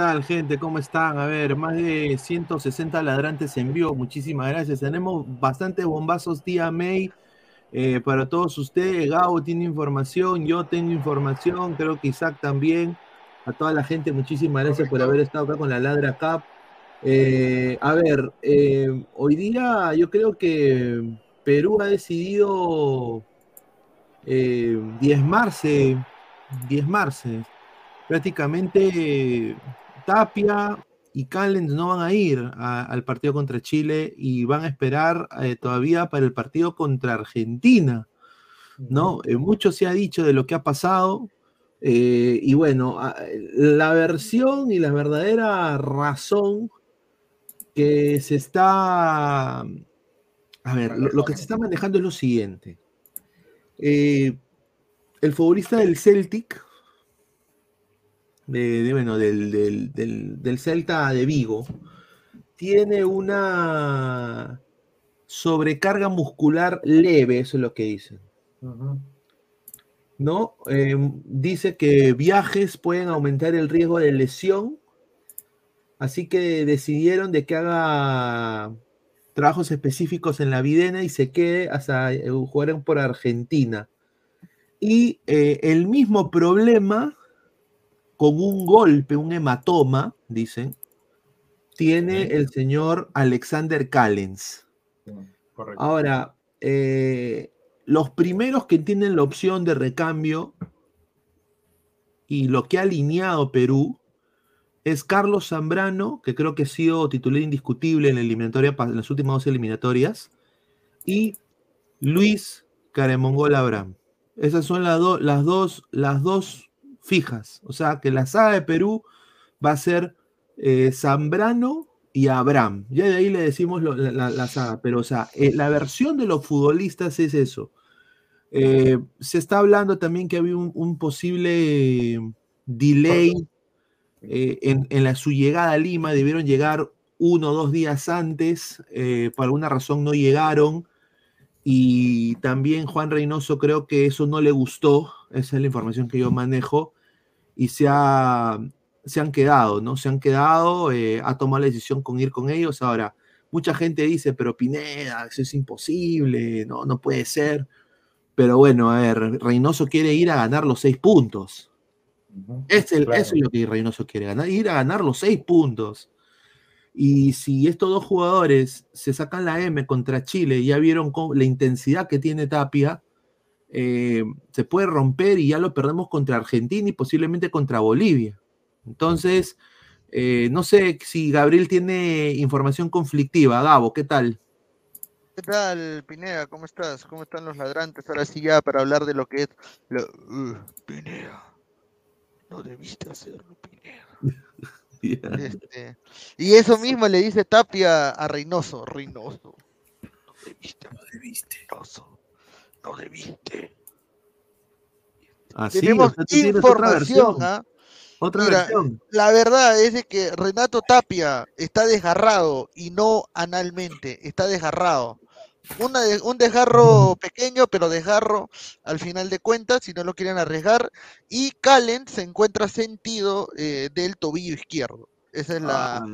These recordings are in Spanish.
¿Qué tal, gente? ¿Cómo están? A ver, más de 160 ladrantes en vivo. Muchísimas gracias. Tenemos bastantes bombazos día May eh, para todos ustedes. Gabo tiene información, yo tengo información, creo que Isaac también. A toda la gente, muchísimas gracias por haber estado acá con la Ladra Cup. Eh, a ver, eh, hoy día yo creo que Perú ha decidido diezmarse, diezmarse prácticamente Tapia y Callens no van a ir al partido contra Chile y van a esperar eh, todavía para el partido contra Argentina. ¿no? Eh, mucho se ha dicho de lo que ha pasado. Eh, y bueno, la versión y la verdadera razón que se está. A ver, lo, que se está manejando es lo siguiente. el futbolista del Celtic, de, bueno, del, del, Celta de Vigo, tiene una sobrecarga muscular leve, eso es lo que dicen. ¿No? Eh, dice que viajes pueden aumentar el riesgo de lesión, así que decidieron de que haga trabajos específicos en la Videna y se quede hasta eh, jugar por Argentina. Y eh, el mismo problema con un golpe, un hematoma, dicen, tiene el señor Alexander Callens. Ahora, eh, los primeros que tienen la opción de recambio y lo que ha alineado Perú es Carlos Zambrano, que creo que ha sido titular indiscutible en, la eliminatoria, en las últimas dos eliminatorias, y Luis Caremongol Abraham. Esas son las, las, dos, las dos fijas. O sea que la saga de Perú va a ser eh, Zambrano y Abraham. Ya de ahí le decimos la, saga, pero o sea, eh, la versión de los futbolistas es eso. Eh, se está hablando también que había un, posible delay en, la, su llegada a Lima, debieron llegar uno o dos días antes, por alguna razón no llegaron. Y también Juan Reynoso creo que eso no le gustó, esa es la información que yo manejo, y se, se han quedado, ¿no? Se han quedado, eh, ha tomado la decisión con ir con ellos. Ahora, mucha gente dice, pero Pineda, eso es imposible, no, no puede ser. Pero bueno, a ver, Reynoso quiere ir a ganar los seis puntos. es el, Eso es lo que Reynoso quiere ganar, ir a ganar los seis puntos. Y si estos dos jugadores se sacan la M contra Chile, ya vieron la intensidad que tiene Tapia, eh, se puede romper y ya lo perdemos contra Argentina y posiblemente contra Bolivia. Entonces, eh, no sé si Gabriel tiene información conflictiva. Gabo, ¿qué tal? ¿Qué tal, Pineda? ¿Cómo estás? ¿Cómo están los ladrantes? Ahora sí ya para hablar de lo que es... Uh, Pineda, no debiste hacerlo, Pineda. Este, y eso mismo le dice Tapia a Reynoso. Reynoso, no debiste, no debiste. Reynoso no debiste. Así, Tenemos información, ¿ah? otra versión. La verdad es de que Renato Tapia está desgarrado y no analmente, está desgarrado. Una un desgarro pequeño, pero desgarro al final de cuentas, si no lo quieren arriesgar. Y Calen se encuentra sentido eh, del tobillo izquierdo. Esa es la,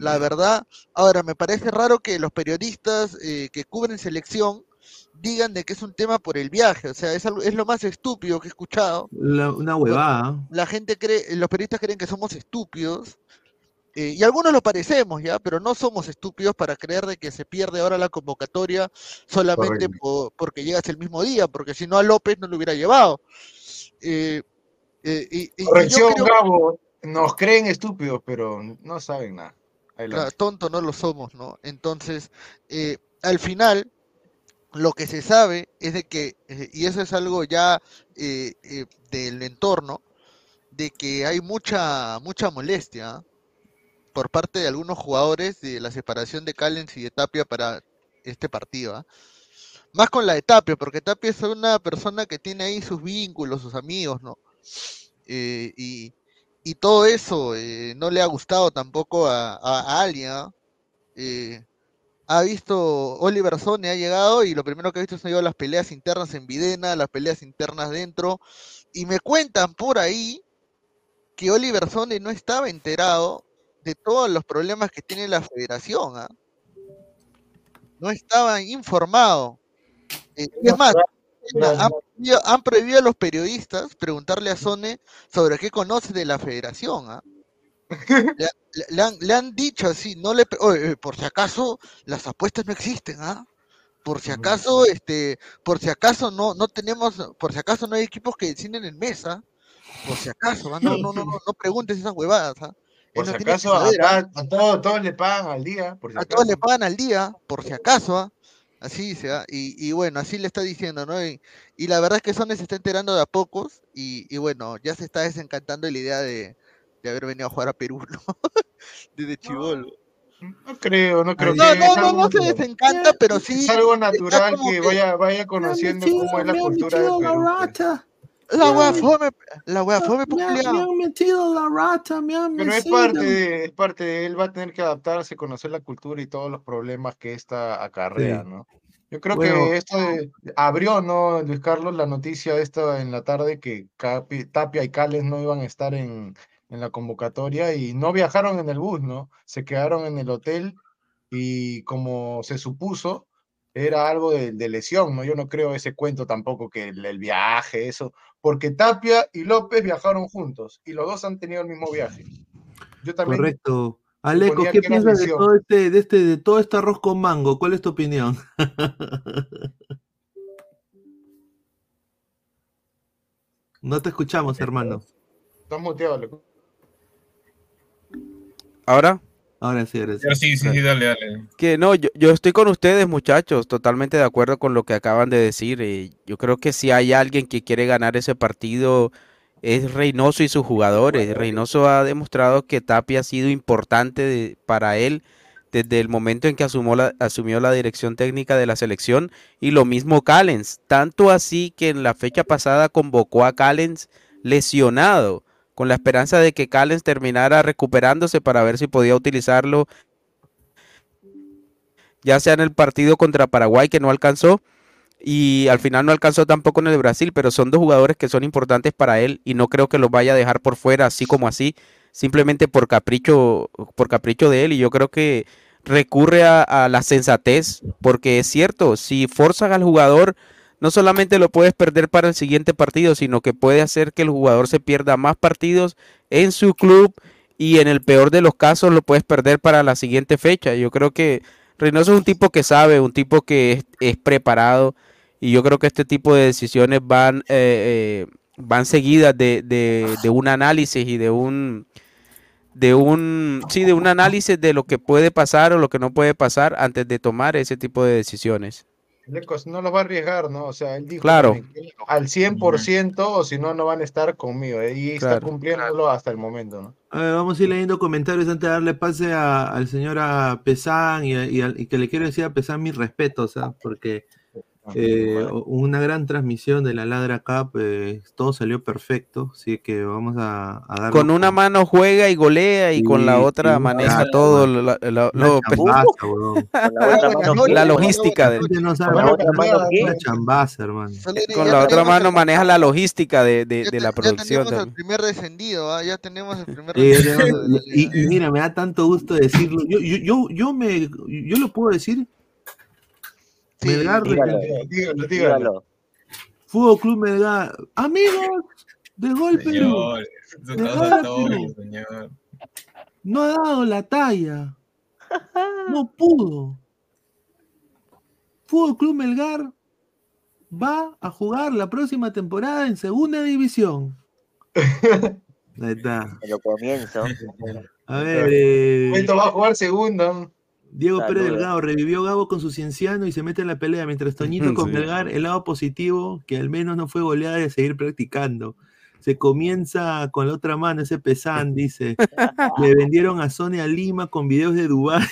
la, verdad. Ahora, me parece raro que los periodistas eh, que cubren selección digan de que es un tema por el viaje, o sea, es, es lo más estúpido que he escuchado. una huevada. La gente cree, los periodistas creen que somos estúpidos, eh, y algunos lo parecemos, ¿ya? Pero no somos estúpidos para creer de que se pierde ahora la convocatoria solamente porque llegas el mismo día, porque si no a López no lo hubiera llevado. Eh, eh, Corrección, Gabo, nos creen estúpidos, pero no saben nada. tonto no lo somos, ¿no? Entonces, al final, lo que se sabe es de que, eh, y eso es algo ya eh, eh, del entorno, de que hay mucha, mucha molestia por parte de algunos jugadores de la separación de Callens y de Tapia para este partido. ¿ah? Más con la de Tapia, porque Tapia es una persona que tiene ahí sus vínculos, sus amigos, ¿no? y, todo eso no le ha gustado tampoco a, a, alguien, ¿ah? Ha visto Oliver Sone ha llegado y lo primero que ha visto son las peleas internas en Videna, las peleas internas dentro. Y me cuentan por ahí que Oliver Sone no estaba enterado de todos los problemas que tiene la federación. ¿ah? No estaba informado. Eh, es más, han prohibido, a los periodistas preguntarle a Sone sobre qué conoce de la federación. ¿ah? Le, han, dicho así, no le por si acaso las apuestas no existen, ¿ah? Por si acaso, este, por si acaso no, no tenemos, por si acaso no hay equipos que deciden en mesa, por si acaso, ¿ah? no, no, no, no, preguntes esas huevadas, ¿ah? Por si acaso, a, todos, le pagan al día. Por a todos le pagan al día, por si acaso, ¿ah? Así dice, y, y, bueno, así le está diciendo, ¿no? Y, la verdad es que Sone se está enterando de a pocos, y, y bueno, ya se está desencantando la idea de, de haber venido a jugar a Perú, ¿no? Desde Chivolo. No creo, no creo no, que. No, no, no se desencanta, pero sí. Es algo natural que, vaya, vaya conociendo cómo es la cultura de Perú. Pues. La wea fome, la wea fome me, me han metido la rata, me han Pero es parte, de, es parte de él, va a tener que adaptarse, conocer la cultura y todos los problemas que esta acarrea, ¿no? Yo creo que esto abrió, ¿no, Luis Carlos, la noticia esta en la tarde que Tapia y Cales no iban a estar en, en la convocatoria y no viajaron en el bus, ¿no? Se quedaron en el hotel y como se supuso, era algo de, lesión, ¿no? Yo no creo ese cuento tampoco que el, viaje, eso, porque Tapia y López viajaron juntos y los dos han tenido el mismo viaje. Yo también Correcto. Aleco, ¿qué piensas de todo, este, de, este, de todo este arroz con mango? ¿Cuál es tu opinión? no te escuchamos, hermano. Estás muteado, Aleco. ¿Ahora? Ahora sí, ahora sí. sí, sí, dale, dale. Que no, yo, yo, estoy con ustedes, muchachos, totalmente de acuerdo con lo que acaban de decir. Y yo creo que si hay alguien que quiere ganar ese partido es Reynoso y sus jugadores. Reynoso ha demostrado que Tapia ha sido importante para él desde el momento en que asumió la, asumió la dirección técnica de la selección y lo mismo Callens, tanto así que en la fecha pasada convocó a Callens lesionado con la esperanza de que Callens terminara recuperándose para ver si podía utilizarlo, ya sea en el partido contra Paraguay que no alcanzó y al final no alcanzó tampoco en el Brasil, pero son dos jugadores que son importantes para él y no creo que los vaya a dejar por fuera así como así, simplemente por capricho, por capricho de él. Y yo creo que recurre a, a la sensatez, porque es cierto, si forzan al jugador no solamente lo puedes perder para el siguiente partido, sino que puede hacer que el jugador se pierda más partidos en su club y en el peor de los casos lo puedes perder para la siguiente fecha. Yo creo que Reynoso es un tipo que sabe, un tipo que es, preparado y yo creo que este tipo de decisiones van, eh, eh, van seguidas de, de, un análisis y de un de un sí de un análisis de lo que puede pasar o lo que no puede pasar antes de tomar ese tipo de decisiones no los va a arriesgar, ¿no? O sea, él dijo claro. al 100% o si no, no van a estar conmigo. ¿eh? Y está cumpliéndolo hasta el momento, ¿no? vamos a ir leyendo comentarios antes de darle pase al señor a Pesán y, y, que le quiero decir a Pesán mis respetos, ¿ah? porque eh, una gran transmisión de la Ladra Cup, eh, todo salió perfecto, así que vamos a, dar. Con una mano juega y golea y, con la otra maneja todo la, logística. De, con la otra mano maneja la logística de, de, la producción. Ya tenemos el primer descendido, ¿ah? ya tenemos el primer y, mira, me da tanto gusto decirlo. Yo, yo, yo, yo, me, yo lo puedo decir Melgar, dígalo, dígalo, Fútbol Club Melgar. Amigos, de golpe. No ha dado la talla. No pudo. Fútbol Club Melgar va a jugar la próxima temporada en segunda división. Ahí está. Lo comienzo. A ver. Eh... Esto va a jugar segunda. Diego Pérez Delgado revivió Gabo con su cienciano y se mete en la pelea, mientras Toñito con Melgar, el lado positivo, que al menos no fue goleada de seguir practicando. Se comienza con la otra mano, ese pesán, dice. Le vendieron a Sonia Lima con videos de Dubái.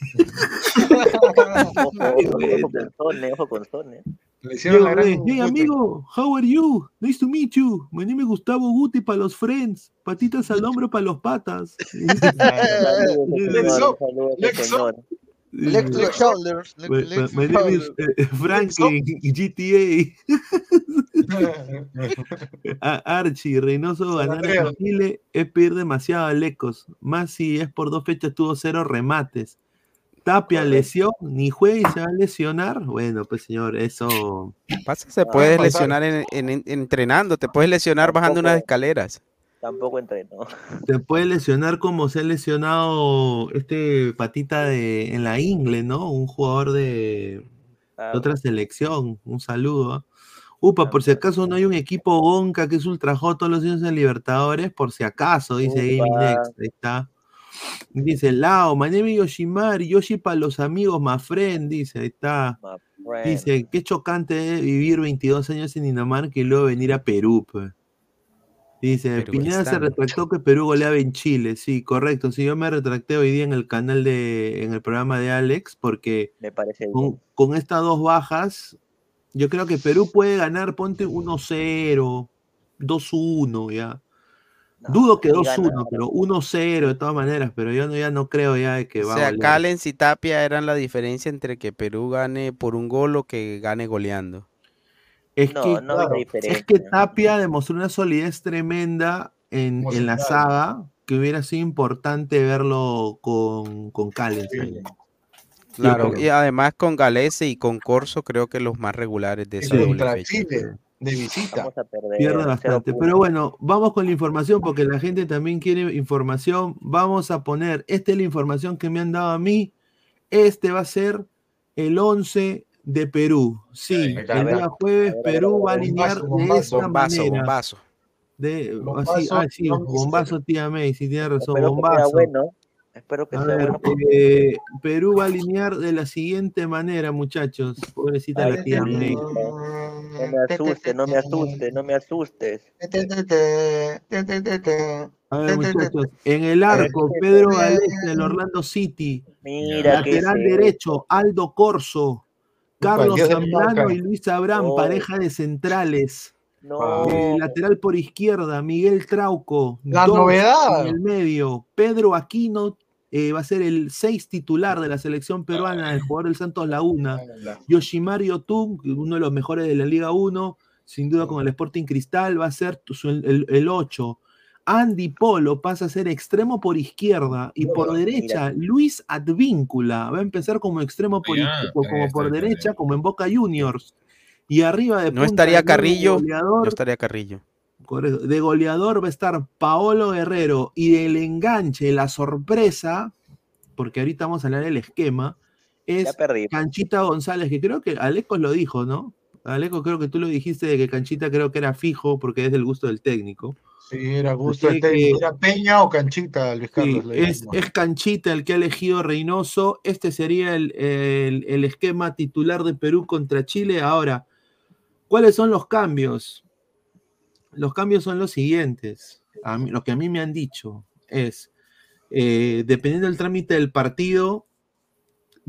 ojo con Sone, hey, amigo, how are you? Nice to meet you. My name is Gustavo Guti para los friends. Patitas al hombro para los patas. Lex Shoulders. My name is Franklin GTA. Archie, Reynoso ganar en Chile es pedir demasiado a Lecos. Más si es por dos fechas, tuvo cero remates. Tapia lesión, ni juega y se va a lesionar. Bueno, pues señor, eso. Pasa, se puede lesionar en, entrenando, te puedes lesionar bajando unas escaleras. Tampoco entreno. Te puede lesionar como se ha lesionado este patita de en la Ingle, ¿no? Un jugador de, ah. otra selección. Un saludo. ¿ah? Upa, por si acaso no hay un equipo Gonca que es ultra todos los años en Libertadores, por si acaso, dice Gaming Next. Ahí está. Dice Lao, Manemi Yoshimari, Yoshi para los amigos, Mafren, dice, ahí está. Dice, qué chocante vivir 22 años en Dinamarca y luego venir a Perú. Dice, Pineda se retractó que Perú goleaba en Chile. Sí, correcto. Sí, yo me retracté hoy día en el canal de, en el programa de Alex, porque con, estas dos bajas, yo creo que Perú puede ganar, ponte 1-0, 2-1, ya. Dudo que 2-1, pero 1-0 de todas maneras, pero yo no, ya no creo ya que va o sea, Callens y Tapia eran la diferencia entre que Perú gane por un gol o que gane goleando. Es, que, Tapia demostró una solidez tremenda en, la saga que hubiera sido importante verlo con, con Callens. Claro, y además con Galese y con Corso creo que los más regulares de esa doble fecha de visita. Pierde bastante. Pero bueno, vamos con la información porque la gente también quiere información. Vamos a poner, esta es la información que me han dado a mí. Este va a ser el 11 de Perú. Sí, el día jueves Perú va a alinear de esta manera. Bombazo. De, bombazo, ah, sí, bombazo, tía May, si tiene razón, bombazo. Espero que sea bueno. Eh, Perú va a alinear de la siguiente manera, muchachos. Pobrecita la tía May. No me asustes, no me asustes, no me asustes. A ver, muchachos, en el arco, Pedro Galés del Orlando City. Mira Lateral derecho, Aldo Corso. Carlos Zambrano y Luis Abraham, pareja de centrales. Eh, lateral por izquierda, Miguel Trauco. La novedad. En el medio, Pedro Aquino eh, va a ser el 6 titular de la selección peruana, el jugador del Santos Laguna. Yoshimari Otun, uno de los mejores de la Liga 1, sin duda con el Sporting Cristal, va a ser el, 8. Andy Polo pasa a ser extremo por izquierda y por derecha Luis Advíncula va a empezar como extremo por, como por derecha, como en Boca Juniors. Y arriba de No estaría Carrillo. no estaría Carrillo. De goleador va a estar Paolo Guerrero y del enganche, la sorpresa, porque ahorita vamos a hablar del esquema, es Canchita González, que creo que Aleco lo dijo, ¿no? Aleco, creo que tú lo dijiste de que Canchita creo que era fijo porque es del gusto del técnico. Sí, era gusto del técnico. ¿Era Peña o Canchita, Luis Carlos? es, Canchita el que ha elegido Reynoso. Este sería el, el esquema titular de Perú contra Chile. Ahora, ¿cuáles son los cambios? los cambios son los siguientes. lo que a mí me han dicho es, eh, dependiendo del trámite del partido,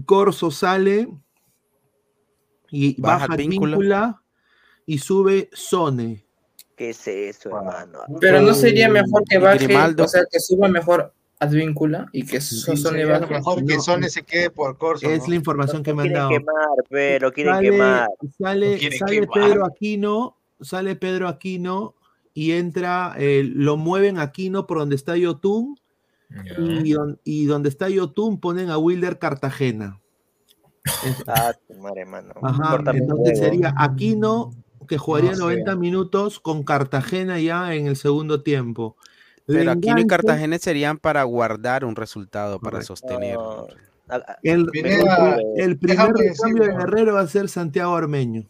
Corso sale y baja, víncula y sube Sone. ¿Qué es eso, hermano? Pero no sería mejor que baje, o sea, que suba mejor Advíncula y que Sone baje. Mejor que Sone se quede por Corso. Es la información que me han dado. Quemar, pero quieren quemar. Sale, sale Pedro Aquino sale Pedro Aquino y entra, eh, lo mueven Aquino por donde está Yotun y, donde está Yotun ponen a Wilder Cartagena. Ah, madre, mano. entonces sería Aquino que jugaría 90 minutos con Cartagena ya en el segundo tiempo. Pero Aquino y Cartagena serían para guardar un resultado, para sostener. El, el, primer cambio de Guerrero va a ser Santiago Armeño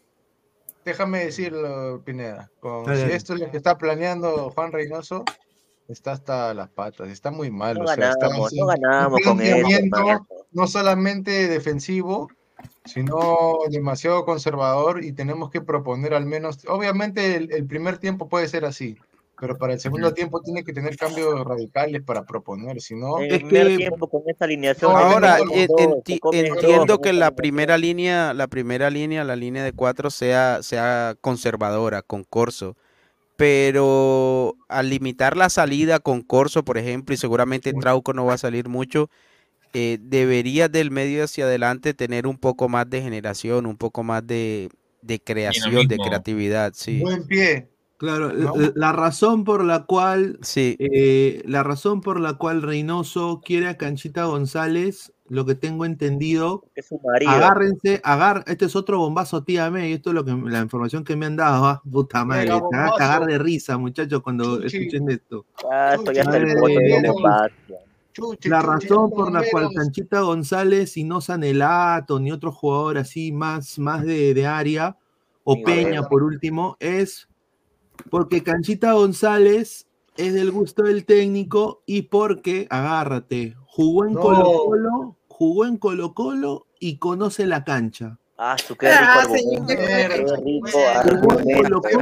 déjame decirlo, Pineda. si esto es lo que está planeando Juan Reynoso, está hasta las patas, está muy mal. No ganamos, no ganamos con eso, No solamente defensivo, sino demasiado conservador y tenemos que proponer al menos, obviamente el primer tiempo puede ser así, pero para el segundo tiempo tiene que tener cambios radicales para proponer, si no... En el primer tiempo con esta alineación... Ahora, entiendo que la primera línea, la primera línea, la línea de cuatro sea, sea conservadora, con Corso, pero al limitar la salida con Corso, por ejemplo, y seguramente Trauco no va a salir mucho, eh, debería del medio hacia adelante tener un poco más de generación, un poco más de, de creación, de creatividad, sí. Buen pie. Claro, la, razón por la cual sí. Eh, la razón por la cual Reynoso quiere a Canchita González, lo que tengo entendido, es su marido. agárrense, agar, este es otro bombazo, tía y esto es lo que la información que me han dado, ah, puta madre, te van a cagar de risa, muchachos, cuando escuchen esto. Ah, la razón por la cual Canchita González y no Sanelato ni otro jugador así más, más de, de área, o Peña por último, es porque Canchita González es del gusto del técnico y porque, agárrate, jugó en Colo Colo, jugó en Colo Colo y conoce la cancha. Ah, su qué rico.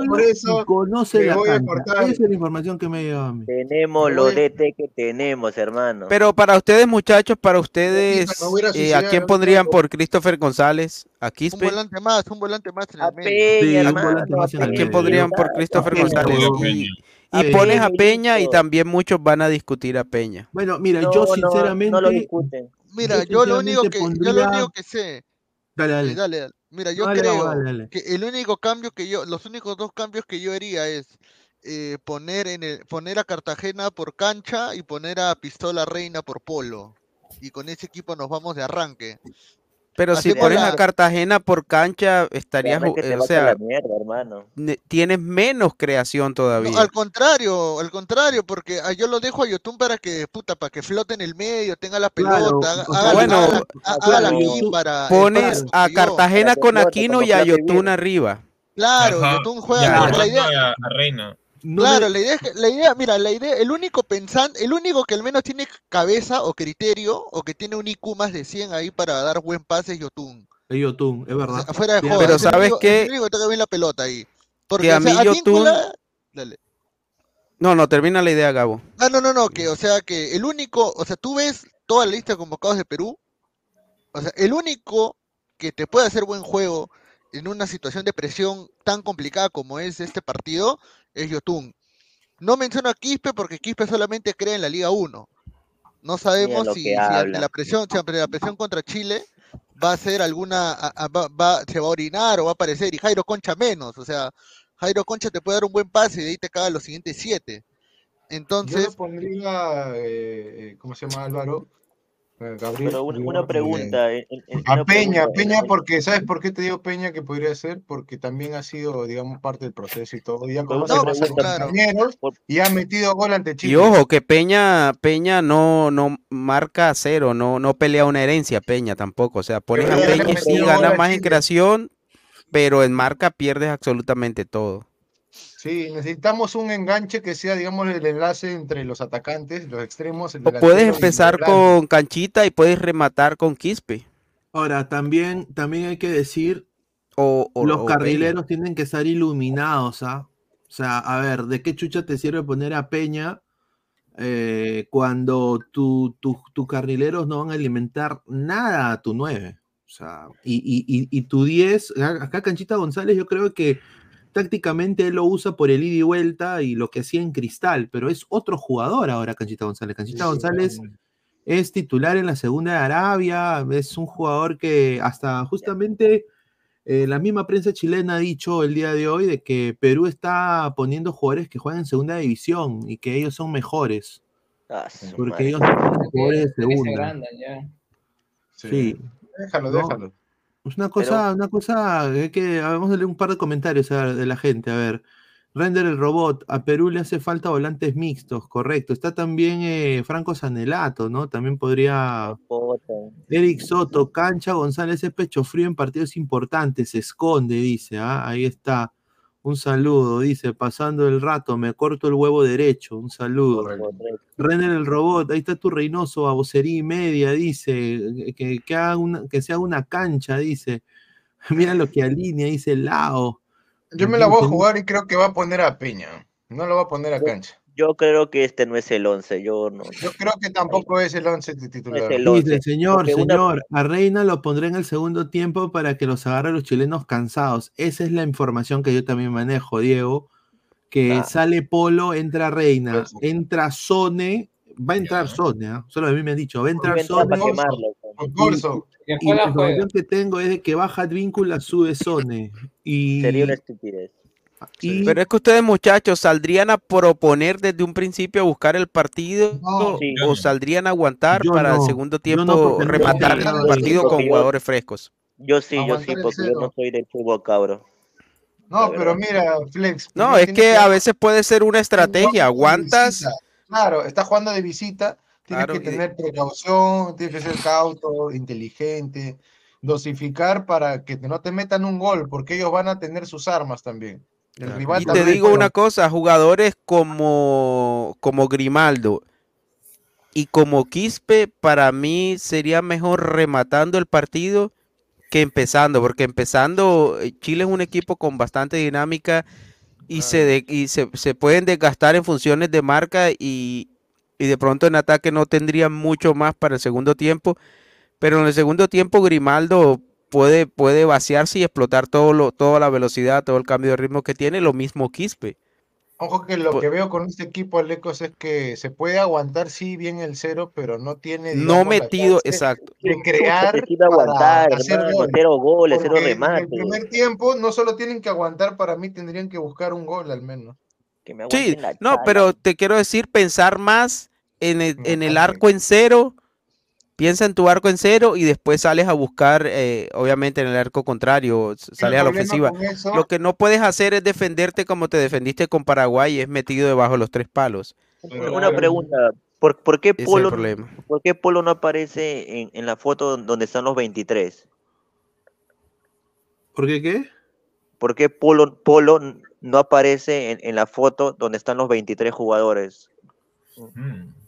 Por eso conoce la Esa es la información que me lleva a mí. Tenemos lo DT que tenemos, hermano. Pero para ustedes, muchachos, para ustedes, eh, ¿a quién pondrían por Christopher González? ¿A Quispe? Un volante más, un volante más. A Peña, ¿A quién pondrían por Christopher González? Y, pones a Peña y también muchos van a discutir a Peña. Bueno, mira, yo sinceramente... No, lo discuten. Mira, yo lo único que, yo lo único que sé Dale, dale. Mira, yo creo que el único cambio que yo, los únicos dos cambios que yo haría es eh, poner en el, poner a Cartagena por cancha y poner a Pistola Reina por polo. Y con ese equipo nos vamos de arranque. Pero si pones a Cartagena por cancha, estarías, o sea, tienes menos creación todavía. al contrario, al contrario, porque ah, yo lo dejo a Yotun para que, puta, para que flote en el medio, tenga la pelota, haga, bueno, para, pones a Cartagena con Aquino y a Yotun arriba. Claro, Yotun juega la idea. A Reina claro, la idea, la idea, mira, la idea, el único pensante, el único que al menos tiene cabeza o criterio o que tiene un IQ más de 100 ahí para dar buen pase es Yotun. Es Yotun, es verdad. afuera de juego. Pero sabes que el único que toca bien la pelota ahí. Porque que a mí Yotun No, no, termina la idea, Gabo. Ah, no, no, no, que o sea que el único, o sea, tú ves toda la lista de convocados de Perú, o sea, el único que te puede hacer buen juego en una situación de presión tan complicada como es este partido es Yotun. No menciono a Quispe porque Quispe solamente cree en la Liga 1. No sabemos si, la presión, la presión contra Chile va a ser alguna, va, se va a orinar o va a aparecer, y Jairo Concha menos, o sea, Jairo Concha te puede dar un buen pase y de ahí te caga los siguientes siete. Entonces. Yo pondría, eh, eh, ¿cómo se llama Álvaro? Pero una, pregunta. a Peña, Peña, porque, ¿sabes por qué te digo Peña que podría ser? Porque también ha sido, digamos, parte del proceso y todo. Ya conoce a compañeros y ha metido gol ante Chile. Y ojo, que Peña, Peña no, no marca cero, no, no pelea una herencia, Peña tampoco. O sea, pones a Peña y sí gana más en creación, pero en marca pierdes absolutamente todo. Sí, necesitamos un enganche que sea, digamos, el enlace entre los atacantes, los extremos. o puedes empezar con Canchita y puedes rematar con Quispe. Ahora, también, también hay que decir, o, los carrileros tienen que estar iluminados, ¿ah? O sea, a ver, ¿de qué chucha te sirve poner a Peña eh, cuando tus tu, carrileros no van a alimentar nada a tu 9? O sea, y, y tu 10, acá Canchita González, yo creo que tácticamente él lo usa por el ida y vuelta y lo que hacía en Cristal, pero es otro jugador ahora Canchita González. Canchita González es titular en la segunda de Arabia, es un jugador que hasta justamente eh, la misma prensa chilena ha dicho el día de hoy de que Perú está poniendo jugadores que juegan en segunda división y que ellos son mejores. Ah, porque ellos son jugadores de segunda. Sí. Déjalo, déjalo. Pues una cosa, una cosa que vamos a leer un par de comentarios de la gente. A ver, Render el robot, a Perú le hace falta volantes mixtos, correcto. Está también eh, Franco Sanelato, ¿no? También podría. Eric Soto, Cancha González es pecho frío en partidos importantes, se esconde, dice. ¿ah? Ahí está. Un saludo, dice, pasando el rato, me corto el huevo derecho. Un saludo. Renner el robot, ahí está tu Reynoso, a vocería y media, dice, que, que, haga una, que sea una cancha, dice. Mira lo que alinea, dice Lao. Yo me la voy a jugar y creo que va a poner a Peña. No lo va a poner a cancha. Yo creo que este no es el 11, yo no. Yo creo que tampoco es el 11 titular. Dice, señor, señor, a Reina lo pondré en el segundo tiempo para que los agarre los chilenos cansados. Esa es la información que yo también manejo, Diego. Que sale Polo, entra Reina, entra Sone, va a entrar Sone, ¿eh? solo a mí me han dicho, va a entrar Sone. y la información que tengo es de que baja Advíncula, sube Sone. Y... Sería una estupidez. Pero es que ustedes, muchachos, ¿saldrían a proponer desde un principio a buscar el partido o saldrían a aguantar para el segundo tiempo rematar el partido con jugadores frescos? Yo sí, yo sí, porque yo no soy del fútbol, cabro. No, pero mira, Flex. No, es que, a veces puede ser una estrategia. Aguantas. Claro, estás jugando de visita, tienes que tener precaución, tienes que ser cauto, inteligente, dosificar para que no te metan un gol, porque ellos van a tener sus armas también. Y te digo una cosa, jugadores como, como Grimaldo y como Quispe, para mí sería mejor rematando el partido que empezando, porque empezando eh, Chile es un equipo con bastante dinámica y, se, y se, pueden desgastar en funciones de marca y, de pronto en ataque no tendrían mucho más para el segundo tiempo, pero en el segundo tiempo Grimaldo puede, puede vaciarse y explotar todo lo, toda la velocidad, todo el cambio de ritmo que tiene, lo mismo Quispe. Ojo que lo que veo con este equipo, Alecos, es que se puede aguantar, sí, bien el cero, pero no tiene. no metido, exacto. De crear. aguantar, cero goles, cero remates. En el primer tiempo, no solo tienen que aguantar, para mí tendrían que buscar un gol al menos. sí, no, pero te quiero decir, pensar más en el, en el arco en cero piensa en tu arco en cero y después sales a buscar, eh, obviamente, en el arco contrario, sales a la ofensiva. Lo que no puedes hacer es defenderte como te defendiste con Paraguay y es metido debajo de los tres palos. Una pregunta, ¿por, qué, Polo, ¿por qué Polo no aparece en, la foto donde están los 23? ¿Por qué qué? ¿Por qué Polo, Polo no aparece en, la foto donde están los 23 jugadores? Mm.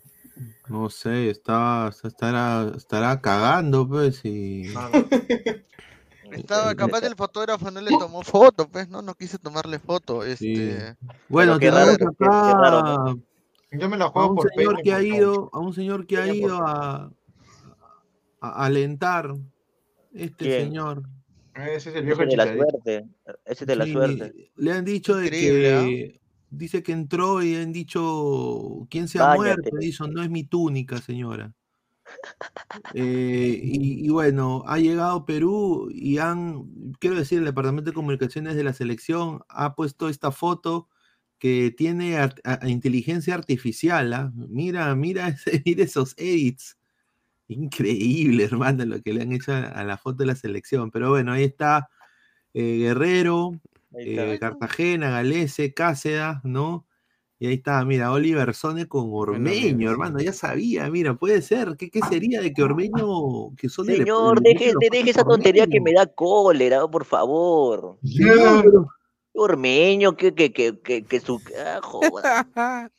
No sé, estaba, estará, estará cagando, pues, y... Estaba capaz el fotógrafo no le tomó foto, pues, no, no quise tomarle foto. Este... Bueno, tenemos acá Yo me la juego a un señor que ha ido, a un señor que ha ido a, a alentar este señor. Ese es el viejo de la suerte. Ese es de la suerte. Le han dicho de que dice que entró y han dicho, ¿quién se ha muerto? Dijo, no es mi túnica, señora. Eh, y, bueno, ha llegado Perú y han, quiero decir, el Departamento de Comunicaciones de la Selección ha puesto esta foto que tiene inteligencia artificial. ¿ah? Mira, mira, mira esos edits. Increíble, hermano, lo que le han hecho a, la foto de la selección. Pero bueno, ahí está eh, Guerrero, eh, Cartagena, Galese, Cáceda, ¿no? Y ahí está, mira, Oliver Sone con Ormeño, hermano, ya sabía, mira, puede ser. ¿Qué, qué sería de que Ormeño, que son Señor, deje, deje esa tontería que me da cólera, por favor. Ormeño, que, que, que, que, que su.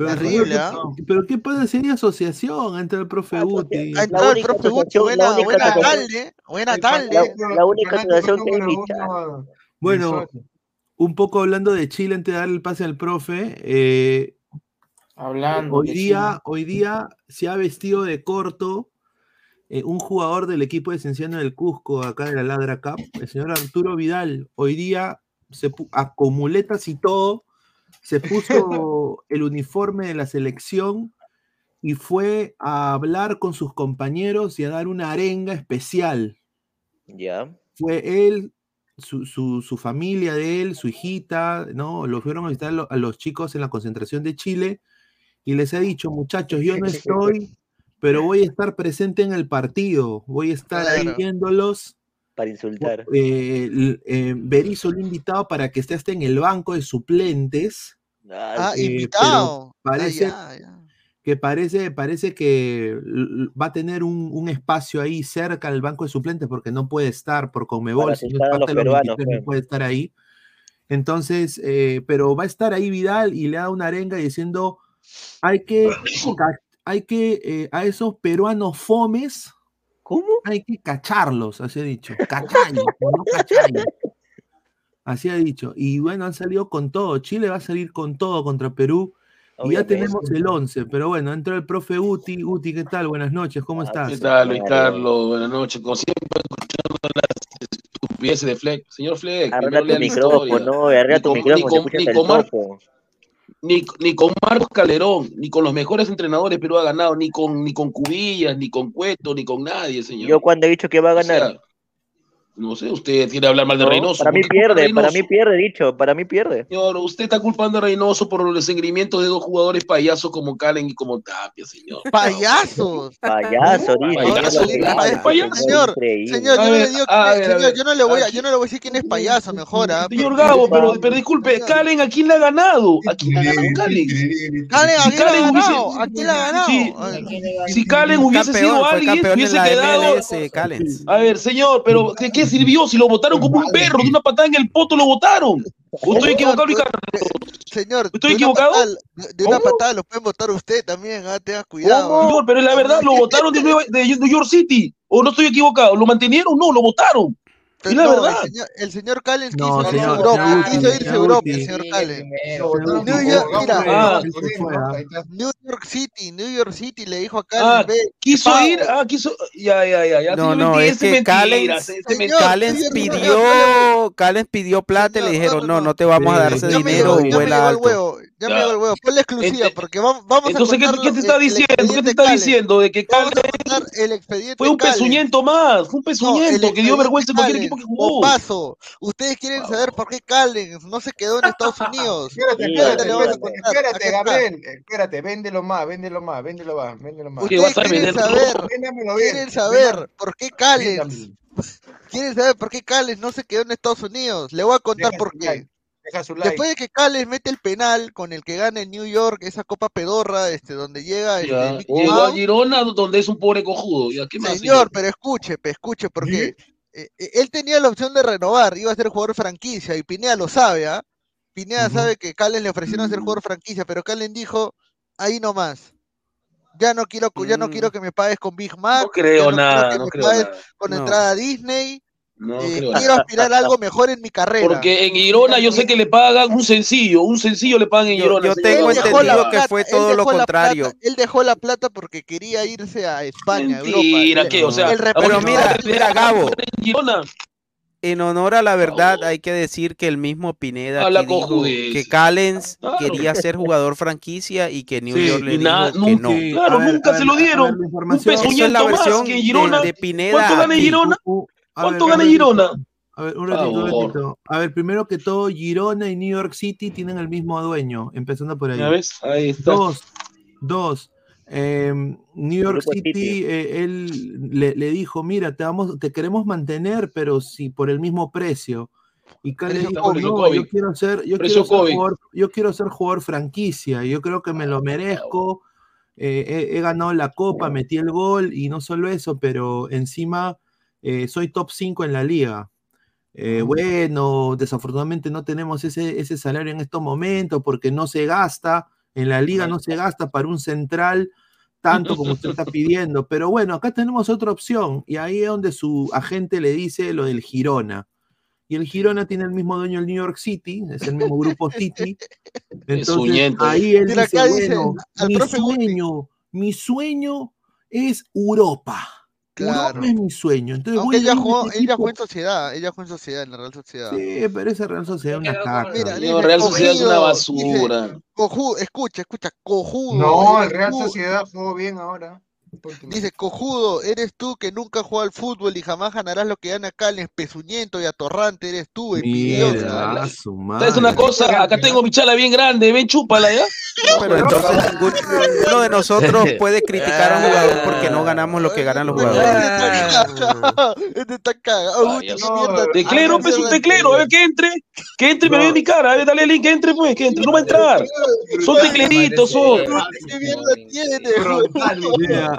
Ah, Pero, pero ¿qué puede ser asociación entre el profe Uti? el profe Uti, buena, buena tarde, buena tarde. La, única asociación que hay bueno, un poco hablando de Chile antes de darle el pase al profe. Eh, hablando. Hoy día, hoy día se ha vestido de corto eh, un jugador del equipo de Cienciano del Cusco, acá de la Ladra Cup, el señor Arturo Vidal. Hoy día se a y todo, se puso el uniforme de la selección y fue a hablar con sus compañeros y a dar una arenga especial. Ya. Fue él, su, familia de él, su hijita, ¿no? Lo fueron a visitar a los chicos en la concentración de Chile y les ha dicho, muchachos, yo no estoy, pero voy a estar presente en el partido, voy a estar ahí viéndolos. Para insultar. Eh, eh, Berizzo lo invitado para que esté hasta en el banco de suplentes. Ah, eh, invitado. Ah, parece, que parece, parece que va a tener un, espacio ahí cerca del banco de suplentes porque no puede estar por Comebol, si no, no puede estar ahí. Entonces, eh, pero va a estar ahí Vidal y le da una arenga diciendo, hay que, hay que eh, a esos peruanos fomes, ¿cómo? Hay que cacharlos, así ha dicho, cacharlos, no cacharlos. Así ha dicho. Y bueno, han salido con todo. Chile va a salir con todo contra Perú. Y ya tenemos el 11, pero bueno, entró el profe Uti. Uti, ¿qué tal? Buenas noches, ¿cómo ah, estás? ¿Qué tal, Luis Carlos? Buenas noches. Como siempre, escuchando las estupideces de Fleck. Señor Fleck, arregla tu micrófono, arregla tu micrófono. ni, ni con Marcos Calderón, ni con los mejores entrenadores Perú ha ganado, ni con, ni con Cubillas, ni con Cueto, ni con nadie, señor. Yo cuando he dicho que va a ganar. No sé, usted quiere hablar mal de Reynoso. Para mí pierde, para mí pierde, dicho, para mí pierde. Señor, usted está culpando a Reynoso por los engrimientos de dos jugadores payasos como Calen y como Tapia, señor. ¡Payasos! Payaso, payaso, Señor, señor, yo no le digo señor, yo no le voy a, yo no le voy a decir quién es payaso, mejor. ¿ah? Señor Gabo, pero, pero disculpe, Calen, ¿a quién le ha ganado? ¿A quién le ha ganado Calen? Calen, ¿a quién le ha ganado? ¿A quién le ha ganado? Si Calen hubiese sido alguien, hubiese quedado. A ver, señor, pero ¿qué sirvió si lo votaron como un perro? De una patada en el poto lo votaron. ¿Estoy equivocado? Señor, ¿estoy equivocado? de una patada lo pueden votar usted también, ¿ah? tenga cuidado. Señor, pero la verdad lo votaron de, de New York City. ¿O no estoy equivocado? ¿Lo mantenieron? No, lo votaron. Pero la verdad. El señor, el señor Callens quiso irse a Europa, quiso irse a Europa, el señor Callens. New York, mira, ah, New York City, New York City le dijo a Callens, ah, quiso ir, ah, quiso, ya, ya, ya, ya. No, no, es que Callens, Callens pidió, Callens pidió plata y le dijeron, no, no te vamos a dar ese dinero, vuela alto. Ya me hago el huevo, fue la exclusiva, porque vamos, vamos Entonces, a ¿qué, te está diciendo? ¿Qué te está diciendo? De que Callens fue un pezuñento más, fue un pezuñento que dio vergüenza en cualquier equipo que jugó. Paso, ustedes quieren saber por qué Callens no se quedó en Estados Unidos. Espérate, espérate, espérate, Gabriel, espérate, véndelo más, véndelo más, véndelo más, véndelo más. Ustedes quieren saber, quieren saber por qué Callens, quieren saber por qué Callens no se quedó en Estados Unidos. Le voy a contar por qué. Después de que Cales mete el penal con el que gana en New York, esa copa pedorra, este, donde llega. Llegó a Girona, donde es un pobre cojudo. señor, pero escuche, escuche, porque eh, eh, él tenía la opción de renovar, iba a ser jugador franquicia, y Pineda lo sabe, ¿ah? Pineda sabe que Cales le ofrecieron ser jugador franquicia, pero Calen dijo, ahí nomás. Ya no quiero, ya no quiero mm. que me pagues con Big Mac. No creo nada. No creo nada. Con entrada a Disney eh, quiero aspirar a algo mejor en mi carrera. Porque en Girona yo sé que le pagan un sencillo, un sencillo le pagan en Girona. Yo, tengo entendido que fue todo lo contrario. él dejó la plata porque quería irse a España, Mentira, Europa. ¿qué? O sea, pero mira, mira, Gabo. En honor a la verdad, hay que decir que el mismo Pineda que, dijo que Callens quería ser jugador franquicia y que New York le dijo que no. Claro, nunca se lo dieron. Un peso es la versión que Girona. De, Pineda. ¿Cuánto gana Girona? ¿Cuánto gana Girona? A ver, un ratito, un ratito. A ver, primero que todo, Girona y New York City tienen el mismo dueño, empezando por ahí. ¿Ya ves? Ahí está. Dos, dos. Em, New York City, eh, él le, dijo, mira, te, vamos, te queremos mantener, pero si por el mismo precio. Y Cali dijo, no, yo quiero ser, yo quiero ser, jugador, yo quiero ser jugador franquicia, yo creo que me lo merezco, eh, he, ganado la copa, metí el gol, y no solo eso, pero encima eh, soy top 5 en la liga. Eh, bueno, desafortunadamente no tenemos ese, ese salario en estos momentos porque no se gasta, en la liga no se gasta para un central tanto como usted está pidiendo, pero bueno, acá tenemos otra opción y ahí es donde su agente le dice lo del Girona. Y el Girona tiene el mismo dueño el New York City, es el mismo grupo City. Entonces ahí él dice, bueno, mi sueño, mi sueño es Europa. Claro. es mi sueño. Entonces, Aunque ella jugó, ella jugó en sociedad, ella jugó en sociedad, en la Real Sociedad. Sí, pero esa Real Sociedad es una caca. Mira, la Real Sociedad es una basura. cojudo, escucha, escucha, cojudo. No, el Real Sociedad jugó bien ahora. Dice, cojudo, eres tú que nunca juega al fútbol y jamás ganarás lo que gana Calen, pezuñento y atorrante, eres tú, envidiosa. Es una cosa, acá tengo mi chala bien grande, ven, chúpala ya. pero entonces uno de nosotros puede criticar a un jugador porque no ganamos lo que ganan los jugadores. Este está cagado. Teclero, pues un teclero, a ver que entre, que entre y me ve mi cara, a ver, dale el link, que entre pues, que entre, no va a entrar. Son tecleritos, son. Qué bien lo tiene,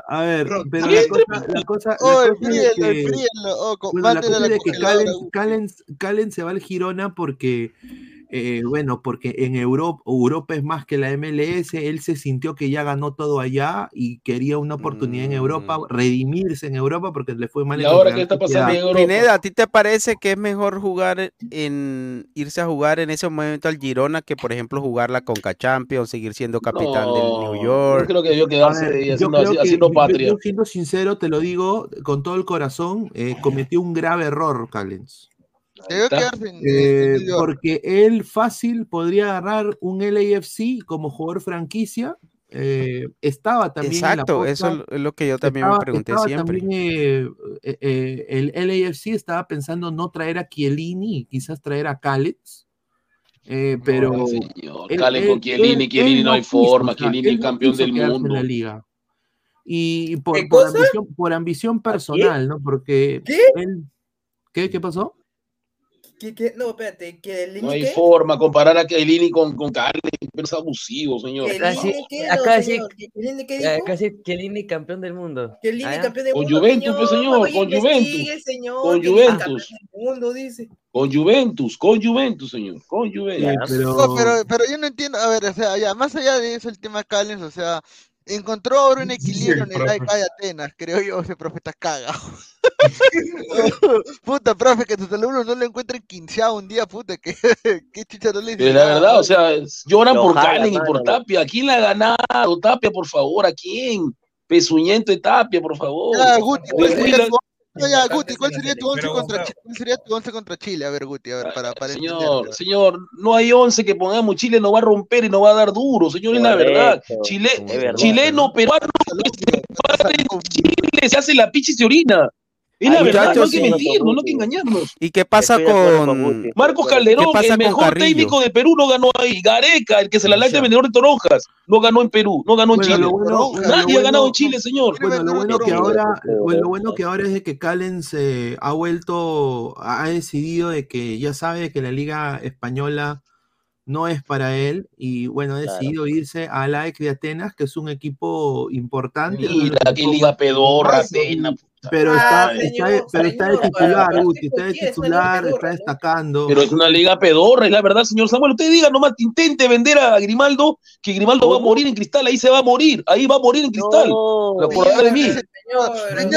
a ver, pero la cosa, la cosa, oh, la cosa es que, oh, bueno, la cosa es que Calen, Calen se va al Girona porque eh, bueno, porque en Europa, Europa es más que la MLS, él se sintió que ya ganó todo allá y quería una oportunidad en Europa, mm. redimirse en Europa porque le fue mal. ¿Y ahora qué está pasando en Europa? Pineda, ¿a ti te parece que es mejor jugar en, irse a jugar en ese momento al Girona que, por ejemplo, jugar la Conca Champions, seguir siendo capitán del New York? Yo creo que debió quedarse y haciendo, haciendo patria. Yo, siendo sincero, te lo digo con todo el corazón, eh, cometió un grave error, Callens. Eh, porque él fácil podría agarrar un LAFC como jugador franquicia. Eh, estaba también. Exacto, eso es lo que yo también me pregunté siempre. También, eh, el LAFC estaba pensando no traer a Chiellini, quizás traer a Khaled. pero. No, señor. con Chiellini, Chiellini no hay forma, Chiellini campeón del mundo. En la liga. Y por, por ambición, por ambición, personal, ¿no? Porque ¿Qué? Él, ¿Qué? ¿Qué pasó? ¿Qué, qué? No, espérate, ¿que No hay qué? forma comparar a Kelini con, con Carles, pero es abusivo, señor. acá sí, acá sí, Kelini campeón del mundo. Kelini ¿Ah? campeón del con mundo. Juventus, pues, señor, con Juventus. Señor, con Juventus. Mundo, dice. Con Juventus, con Juventus, señor, con Juventus. Sí, pero... No, pero... pero, yo no entiendo, a ver, o sea, ya, más allá de eso, el tema Callens, o sea, encontró ahora un equilibrio en el AIK de Atenas, creo yo, ese profe está cagado. puta, profe, que tus alumnos no lo encuentren quinceado un día, puta, que qué chicha no le dice. La verdad, o sea, lloran por Calen y por Tapia. ¿A quién le ha ganado? Tapia, por favor, ¿a quién? Pesuñento de Tapia, por favor. Ya, Guti, pues, ya, Guti, ¿cuál sería tu once contra Chile? ¿Cuál sería tu once contra Chile? A ver, Guti, a ver, para, para Señor, señor, no hay once que pongamos, Chile no va a romper y no va a dar duro, señor, es la verdad. Chile, chileno, peruano, Chile se hace la picha y se orina. Es la verdad, no hay que mentirnos, no hay que engañarnos. ¿Y qué pasa con Marcos Calderón, el mejor técnico de Perú no ganó ahí? Gareca, el que se la de vendedor de toronjas, no ganó en Perú, no ganó en Chile. Nadie ha ganado en Chile, señor. Bueno, lo bueno que ahora, lo bueno que ahora es de que Calen se ha vuelto, ha decidido de que ya sabe que la liga española no es para él y bueno, ha decidido irse a la de Atenas, que es un equipo importante. Mira, qué liga pedorra, Atenas. Pero está, está, pero está de titular, Guti, está de titular, está destacando. Pero es una liga pedorra, es la verdad, señor Samuel. Usted diga nomás, intente vender a Grimaldo, que Grimaldo va a morir en cristal, ahí se va a morir, ahí va a morir en cristal. No, por de mí.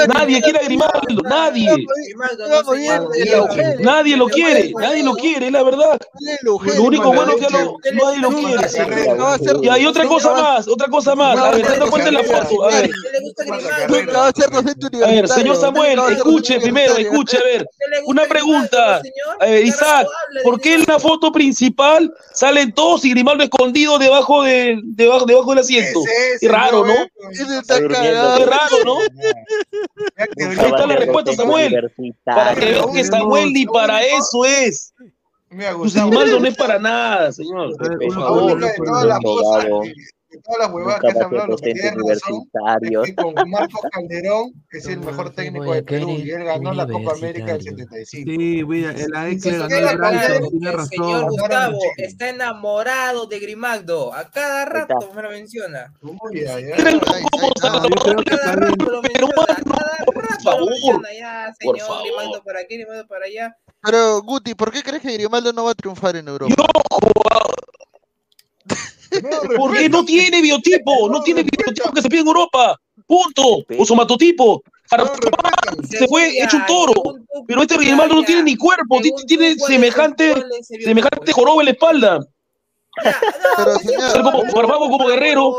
Nadie quiere a Grimaldo, nadie. nadie lo quiere, nadie lo quiere, es la verdad. Lo único bueno que lo, nadie lo quiere. Y hay otra cosa más, otra cosa más. A ver, dando cuenta en la foto. A ver. A ver, señor Samuel, escuche primero, escuche, a ver, una pregunta. A ver, Isaac, ¿por qué en la foto principal salen todos y Grimaldo escondido debajo, de, debajo, debajo del asiento? Es raro, ¿no? Es raro, ¿no? Ahí está la respuesta, Samuel. Para que vean que Samuel ni para eso es. Pues Grimaldo no es para nada, señor. Por favor todas las huevadas que has hablado, lo que tiene razón es con Marcos Calderón es el mejor técnico de Perú y él ganó la Copa América del 75. Sí, mira, el AEC ganó el Brighton, tiene razón. Señor Gustavo está enamorado de Grimaldo, a cada rato me lo menciona. Cada rato lo menciona, cada rato lo menciona, ya, señor aquí, allá. Pero, Guti, ¿por qué crees que Grimaldo no va a triunfar en Europa? No, porque no tiene biotipo, no tiene biotipo que se pide en Europa. Punto. O somatotipo. Se fue hecho un toro. Pero este Grimaldo no tiene ni cuerpo, tiene semejante, semejante joroba en la espalda. Pero, ser como Farfango como guerrero.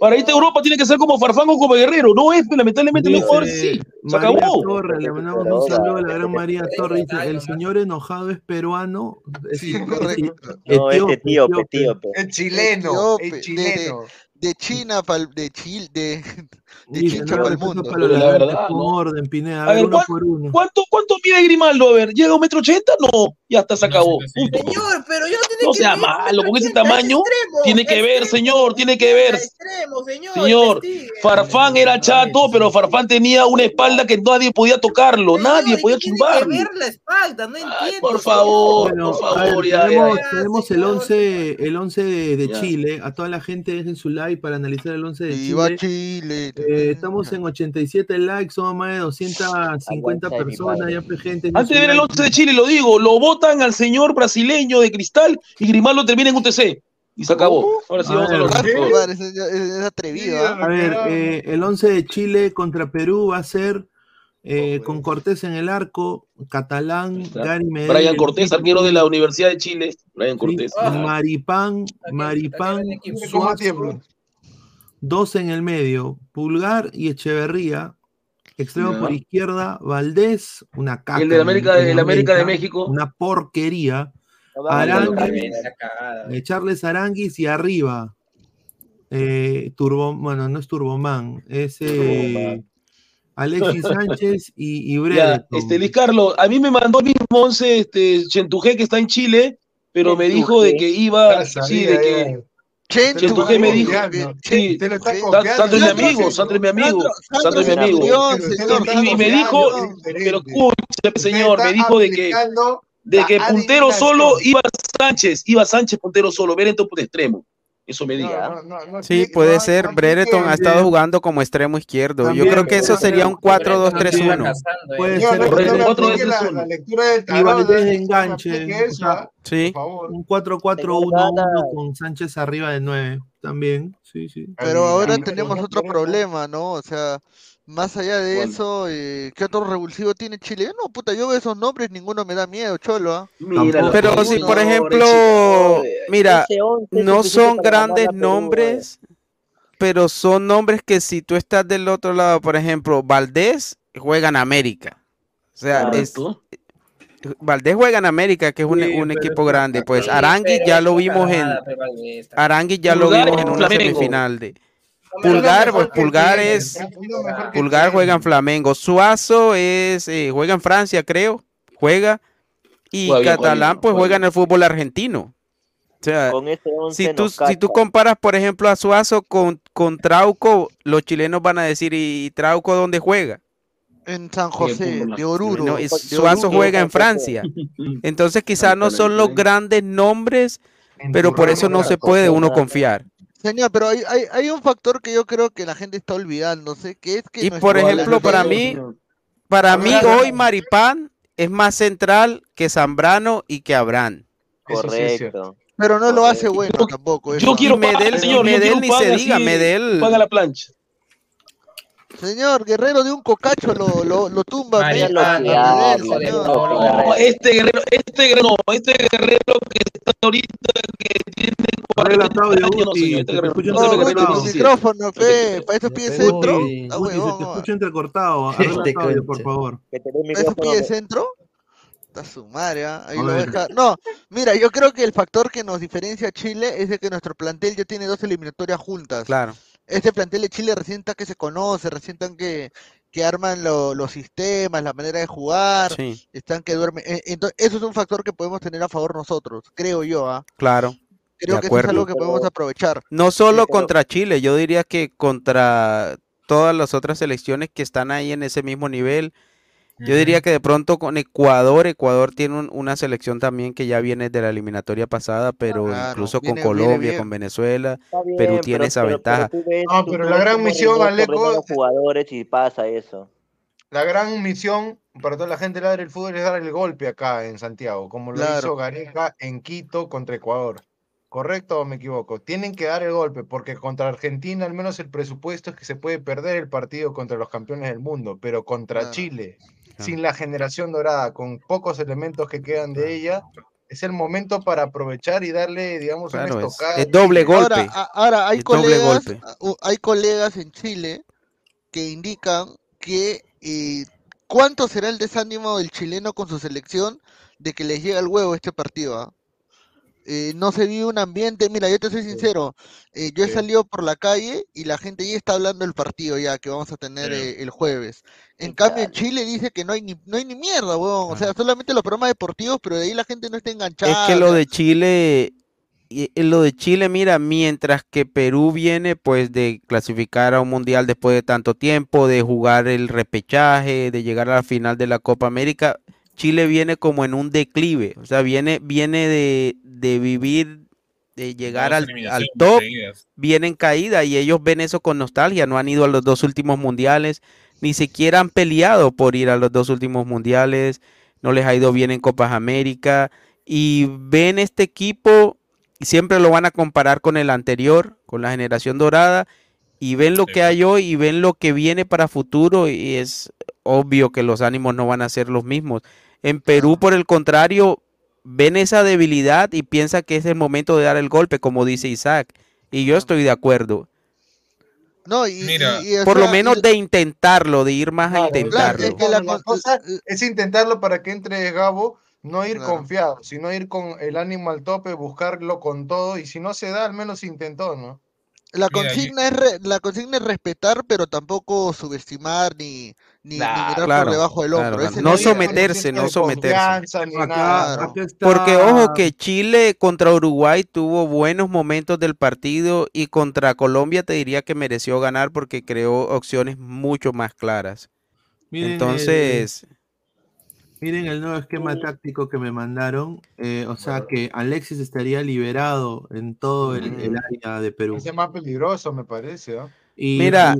Para irte a Europa tiene que ser como Farfango como guerrero. No es, lamentablemente no es sí. Se acabó. Torres, le mandamos un saludo a la gran María Torres. Dice, el señor enojado es peruano. Es, sí, correcto. No, este tío, tío. Es chileno. Es chileno de China para de Chile, de, de Chincha para el mundo. Para la, verdad, ¿no? orden, Pineda, a ver, uno ¿cuánto, por uno. ¿cuánto, ¿cuánto mide Grimaldo? A ver, ¿llega a un metro ochenta? No, ya está, se acabó. Señor, pero yo no tiene no sea malo, con ese tamaño extremo, tiene que extremo, ver, señor, tiene que ver. Extremo, señor, señor Farfán era chato, pero Farfán tenía una espalda que nadie podía tocarlo, señor, nadie podía chumbarlo. Tiene que ver la espalda, no entiendo. Ay, por favor, bueno, por favor, ver, ya, tenemos, ya, tenemos el 11, el 11 de, de Chile, a toda la gente dejen su like para analizar el 11 de Chile. Chile. Eh, estamos en 87 likes, somos más de 250 personas, ya gente. Antes de ver el 11 de Chile, lo digo, lo votan al señor brasileño de cristal y Grimaldo termina en UTC. Y se acabó. Ahora sí vamos a, los es, es atrevido. ¿eh? A ver, eh, el 11 de Chile contra Perú va a ser eh, con Cortés en el arco, Catalán, Gary Medel, Brian Cortés, arquero de la Universidad de Chile. Brian Cortés. Maripán, Maripán, Suazo, dos en el medio, Pulgar y Echeverría. Extremo por izquierda, Valdés, una caca. El de América, de, América de México. Una porquería. Aranguis, Charles Aranguis y arriba. Eh, Turbo, bueno, no es Turboman, es eh, Alexis Sánchez y, y este, Luis Carlos, a mí me mandó el mismo once este, Chentujé que está en Chile, pero me dijo de que iba, sí, de que Chentujé me dijo, sí, Sandro es mi amigo, Sandro es mi amigo, Sandro es mi amigo, y me dijo, pero escucha, señor, me dijo de que de que puntero solo iba Sánchez, iba Sánchez puntero solo, topo de extremo. Eso me diga. sí, puede ser. Brereton ha estado jugando como extremo izquierdo. Yo creo que eso sería un 4-2-3-1. Puede ser. La lectura del de enganche. Sí. Un 4-4-1-1 con Sánchez arriba de 9 también. Sí, sí. Pero ahora tenemos otro problema, ¿no? O sea, más allá de eso, eh, ¿qué otro revulsivo tiene Chile? No, puta, yo veo esos nombres, ninguno me da miedo, cholo. ¿ah? pero si, por ejemplo, mira, no son grandes nombres, pero son nombres que si tú estás del otro lado, por ejemplo, Valdés juega en América. O sea, es, Valdés juega en América, que es un, equipo grande. Pues Arangui ya lo vimos en Arangui ya lo vimos en una semifinal de Pulgar, pues Pulgar es. Pulgar juega en Flamengo. Suazo es. Eh, juega en Francia, creo. Juega. Y Catalán, pues juega en el fútbol argentino. O sea, si, tú, si tú comparas, por ejemplo, a Suazo con, con Trauco, los chilenos van a decir, ¿y Trauco dónde juega? En San José, de Oruro. Suazo juega en Francia. Entonces quizás no son los grandes nombres, pero por eso no se puede uno confiar. Señor, pero hay, hay, hay, un factor que yo creo que la gente está olvidándose, que es que... Y por ejemplo, para mí, para mí hoy Maripán es más central que Zambrano y que Abraham. Correcto. pero no lo hace bueno tampoco. Yo quiero Medel, señor, Medel ni se diga, Medel. Paga la plancha. Señor, Guerrero de un cocacho lo, lo, lo tumba. María, no, este guerrero, este guerrero, este guerrero que está ahorita que tiene 40 años, señor, este guerrero. No, micrófono, fe, para eso pide centro. Ah, se te escucha entrecortado. Este audio, por favor. ¿Para eso pide centro? Está su madre, ¿ah? Ahí lo deja. No, mira, yo creo que el factor que nos diferencia a Chile es de que nuestro plantel ya tiene dos eliminatorias juntas. Claro este plantel de Chile recién que se conoce, recién que, que arman los sistemas, la manera de jugar, están que duermen. E, entonces, eso es un factor que podemos tener a favor nosotros, creo yo. ¿ah? Claro. Creo que eso es algo que podemos aprovechar. No solo contra Chile, yo diría que contra todas las otras selecciones que están ahí en ese mismo nivel, yo diría que de pronto con Ecuador, Ecuador tiene una selección también que ya viene de la eliminatoria pasada, pero incluso con Colombia, con Venezuela, Perú tiene esa ventaja. no, pero la gran misión, Aleco. jugadores y pasa eso. La gran misión para toda la gente del fútbol es dar el golpe acá en Santiago, como lo hizo Gareja en Quito contra Ecuador. ¿Correcto o me equivoco? Tienen que dar el golpe, porque contra Argentina al menos el presupuesto es que se puede perder el partido contra los campeones del mundo, pero contra Chile, sin la generación dorada, con pocos elementos que quedan de ella, es el momento para aprovechar y darle, digamos, un estocado. Es, doble golpe. Ahora, hay, colegas, hay colegas en Chile que indican que eh, cuánto será el desánimo del chileno con su selección de que les llega el huevo este partido. Eh, no se vive un ambiente, mira, yo te soy sincero, eh, yo he salido por la calle y la gente ya está hablando del partido ya que vamos a tener eh, el jueves. En cambio en Chile dice que no hay ni, no hay ni mierda, weón. o sea, solamente los programas deportivos, pero de ahí la gente no está enganchada. Es que lo de Chile, lo de Chile, mira, mientras que Perú viene pues de clasificar a un mundial después de tanto tiempo, de jugar el repechaje, de llegar a la final de la Copa América, Chile viene como en un declive, o sea, viene, viene de, vivir, de llegar al, top, viene en caída y ellos ven eso con nostalgia, no han ido a los dos últimos mundiales, ni siquiera han peleado por ir a los dos últimos mundiales, no les ha ido bien en Copas América y ven este equipo y siempre lo van a comparar con el anterior, con la generación dorada y ven lo que hay hoy y ven lo que viene para futuro y es obvio que los ánimos no van a ser los mismos. En Perú, por el contrario, ven esa debilidad y piensa que es el momento de dar el golpe, como dice Isaac. Y yo estoy de acuerdo. No, y, Mira, por lo menos de intentarlo, de ir más a intentarlo. es que la, cosa es intentarlo para que entre Gabo, no ir confiado, sino ir con el ánimo al tope, buscarlo con todo, y si no se da, al menos intentó, ¿no? La consigna, es la consigna es respetar, pero tampoco subestimar ni, ni, mirar por debajo del hombro. no someterse, no someterse. Porque ojo que Chile contra Uruguay tuvo buenos momentos del partido y contra Colombia te diría que mereció ganar porque creó opciones mucho más claras. Entonces... Miren el nuevo esquema táctico que me mandaron. Eh, o sea que Alexis estaría liberado en todo el, área de Perú. Es más peligroso, me parece. mira,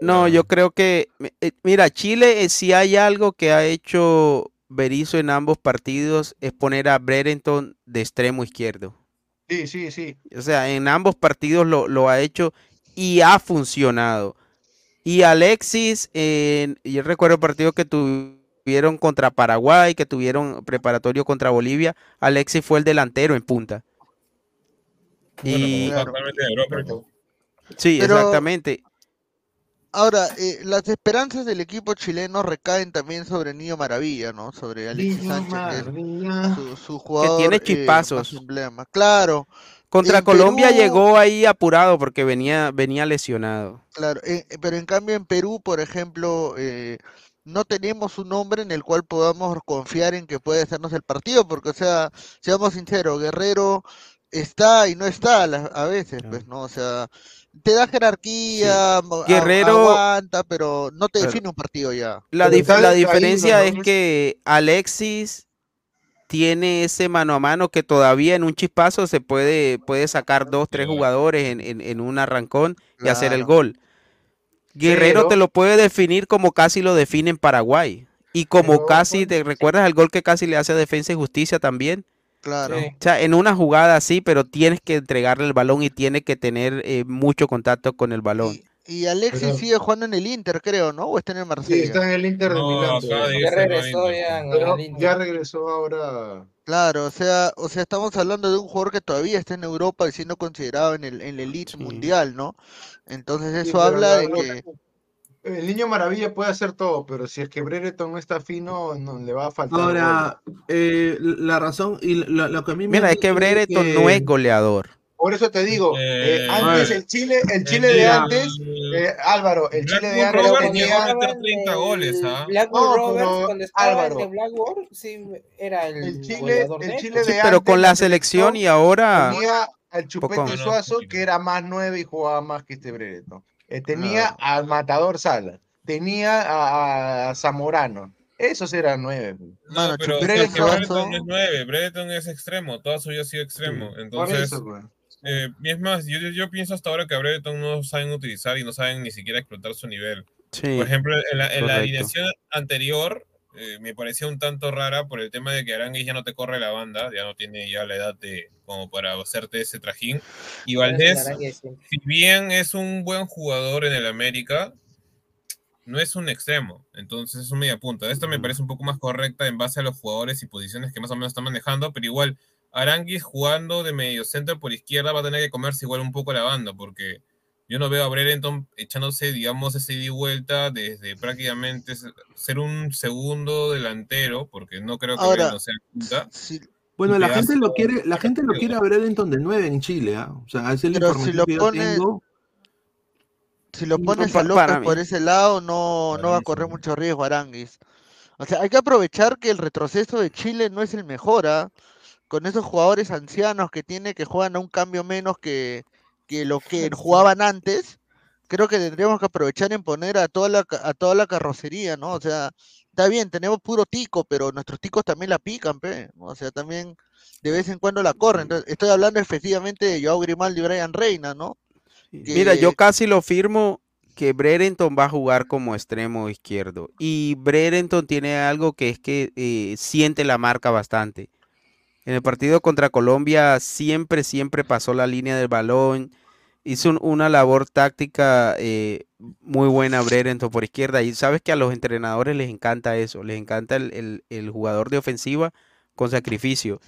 no, yo creo que. Eh, mira, Chile, eh, si hay algo que ha hecho Berizzo en ambos partidos, es poner a Brereton de extremo izquierdo. Sí, sí, sí. O sea, en ambos partidos lo, lo ha hecho y ha funcionado. Y Alexis, yo recuerdo el partido que tuvo tuvieron contra Paraguay, que tuvieron preparatorio contra Bolivia, Alexis fue el delantero en punta. y... Sí, exactamente. Ahora, eh, las esperanzas del equipo chileno recaen también sobre Niño Maravilla, ¿no? Sobre Alexis Sánchez, su, jugador. Que tiene chispazos. claro. Contra Colombia llegó ahí apurado porque venía, venía lesionado. Claro, eh, pero en cambio en Perú, por ejemplo, eh, no tenemos un hombre en el cual podamos confiar en que puede hacernos el partido, porque, o sea, seamos sinceros, Guerrero está y no está a, veces, pues, ¿no? O sea, te da jerarquía, Guerrero aguanta, pero no te define un partido ya. La, la diferencia es que Alexis tiene ese mano a mano que todavía en un chispazo se puede, puede sacar dos, tres jugadores en, en, un arrancón y hacer el gol. Guerrero te lo puede definir como casi lo define en Paraguay. Y como casi, ¿te recuerdas el gol que casi le hace a Defensa y Justicia también? Claro. O sea, en una jugada así, pero tienes que entregarle el balón y tiene que tener eh, mucho contacto con el balón. Y, Alexis sigue jugando en el Inter, creo, ¿no? ¿O está en el Marsella? Sí, está en el Inter de Milán. Ya regresó ya. ya regresó ahora. Claro, o sea, o sea, estamos hablando de un jugador que todavía está en Europa y siendo considerado en el, en el elite mundial, ¿no? Entonces eso habla de que... El niño maravilla puede hacer todo, pero si es que Brereton no está fino, no le va a faltar. Ahora, eh, la razón y lo, que a mí me Mira, es que Brereton no es goleador. Por eso te digo, eh, eh, antes el Chile, el Chile de antes, Álvaro, el Chile de antes tenía 30 goles, ¿ah? Blackburn Roberts cuando estaba Álvaro, en sí era el, Chile, el Chile de sí, pero con la selección y ahora tenía al Chupete Suazo que era más nueve y jugaba más que este Brereton. Eh, tenía al Matador Sala, tenía a, Zamorano. Esos eran nueve. No, pero Brereton es nueve, Brereton es extremo, toda su vida ha sido extremo. Entonces, pues. eh, y es más, yo, yo, pienso hasta ahora que a Brereton no saben utilizar y no saben ni siquiera explotar su nivel. Por ejemplo, en la, en la alineación anterior, eh, me parecía un tanto rara por el tema de que Aranguis ya no te corre la banda, ya no tiene ya la edad de como para hacerte ese trajín. Y Valdés, si bien es un buen jugador en el América, no es un extremo, entonces es un media punta. Esta me parece un poco más correcta en base a los jugadores y posiciones que más o menos están manejando, pero igual Aranguis jugando de medio centro por izquierda va a tener que comerse igual un poco la banda, porque yo no veo a Brereton echándose, digamos, ese ida y vuelta desde prácticamente ser un segundo delantero, porque no creo que Ahora, sea punta. Bueno, la gente lo quiere, la gente lo quiere a Brereton de 9 en Chile, ¿ah? O sea, es el Pero si lo pone, Si lo pones a López por ese lado, no, no va a correr mucho riesgo Aranguis. O sea, hay que aprovechar que el retroceso de Chile no es el mejor, ¿ah? Con esos jugadores ancianos que tiene que juegan a un cambio menos que, que lo que jugaban antes, creo que tendríamos que aprovechar en poner a toda la, a toda la carrocería, ¿no? O sea, está bien, tenemos puro tico, pero nuestros ticos también la pican, pe, o sea, también de vez en cuando la corren. Entonces, estoy hablando efectivamente de Joao Grimaldi y Brian Reina, ¿no? Mira, yo casi lo firmo que Brereton va a jugar como extremo izquierdo. Y Brereton tiene algo que es que eh, siente la marca bastante. En el partido contra Colombia siempre, siempre pasó la línea del balón. Hizo una labor táctica eh, muy buena Brereton por izquierda. Y sabes que a los entrenadores les encanta eso. Les encanta el, jugador de ofensiva con sacrificio.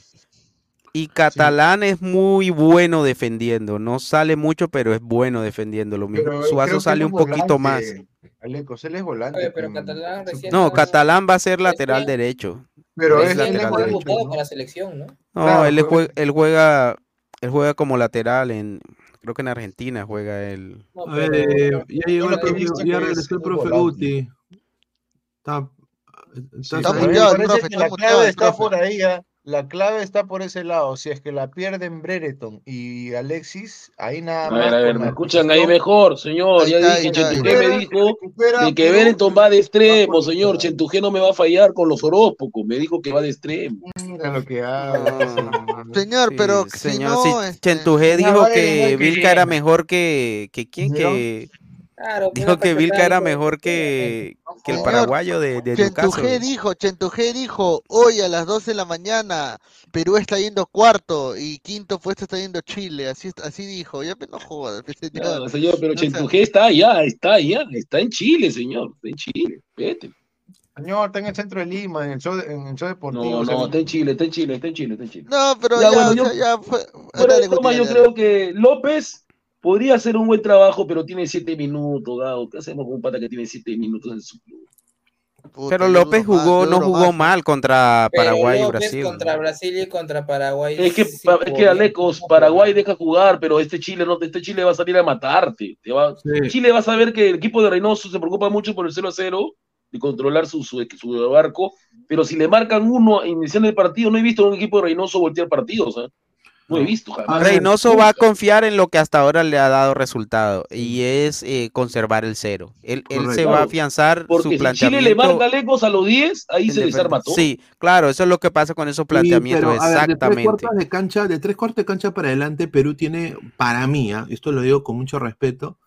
Y Catalán es muy bueno defendiendo. No sale mucho, pero es bueno defendiendo. Lo mismo. Suazo sale un poquito más. Aleco, él es volante. pero Catalán no, Catalán va a ser lateral derecho. Pero es, lateral derecho. para la selección, ¿no? No, él, juega, él, juega, él juega como lateral en, creo que en Argentina juega él. eh, ya llegó el profe, ya regresó el profe Guti. Está, está, está, está, por ahí ya. La clave está por ese lado. Si es que la pierden Brereton y Alexis, ahí nada más. A ver, a ver, me escuchan ahí mejor, señor. ya dije, Chentujé me dijo de que Brereton va de extremo, señor. Chentujé no me va a fallar con los horóscopos. Me dijo que va de extremo. Mira lo que hago. señor, pero señor, si no, este, Chentujé dijo que Vilca era mejor que, que quién, que dijo que Vilca era mejor que, que el paraguayo de, de Chentujé dijo, Chentujé dijo, hoy a las 12 de la mañana Perú está yendo cuarto y quinto puesto está yendo Chile, así así dijo, ya no jodas, señor. señor pero Chentujé está allá, está allá, está en Chile, señor, está en Chile, vete. Señor, está en el centro de Lima, en el show, en el show deportivo. No, no, está en Chile, está en Chile, está en Chile, está en Chile. No, pero ya, bueno, yo, ya fue. yo creo que López podría hacer un buen trabajo, pero tiene siete minutos, dado. ¿Qué hacemos con un pata que tiene siete minutos en su club? pero López jugó, no jugó mal contra Paraguay y Brasil. Contra Brasil y contra Paraguay. Es que, es que Alecos, Paraguay deja jugar, pero este Chile no, este Chile va a salir a matarte. Chile va a saber que el equipo de Reynoso se preocupa mucho por el 0 a 0 y controlar su, su, su, barco, pero si le marcan uno iniciando el partido, no he visto a un equipo de Reynoso voltear partidos. ¿eh? No he visto Reynoso va a confiar en lo que hasta ahora le ha dado resultado y es eh, conservar el cero. Él, se va a afianzar Porque su si planteamiento. Chile le marca lejos a los 10, ahí se desarma todo. Sí, claro, eso es lo que pasa con esos planteamientos, exactamente. de, tres cuartos de cancha, de tres cuartos de cancha para adelante, Perú tiene, para mí, ¿ah? esto lo digo con mucho respeto,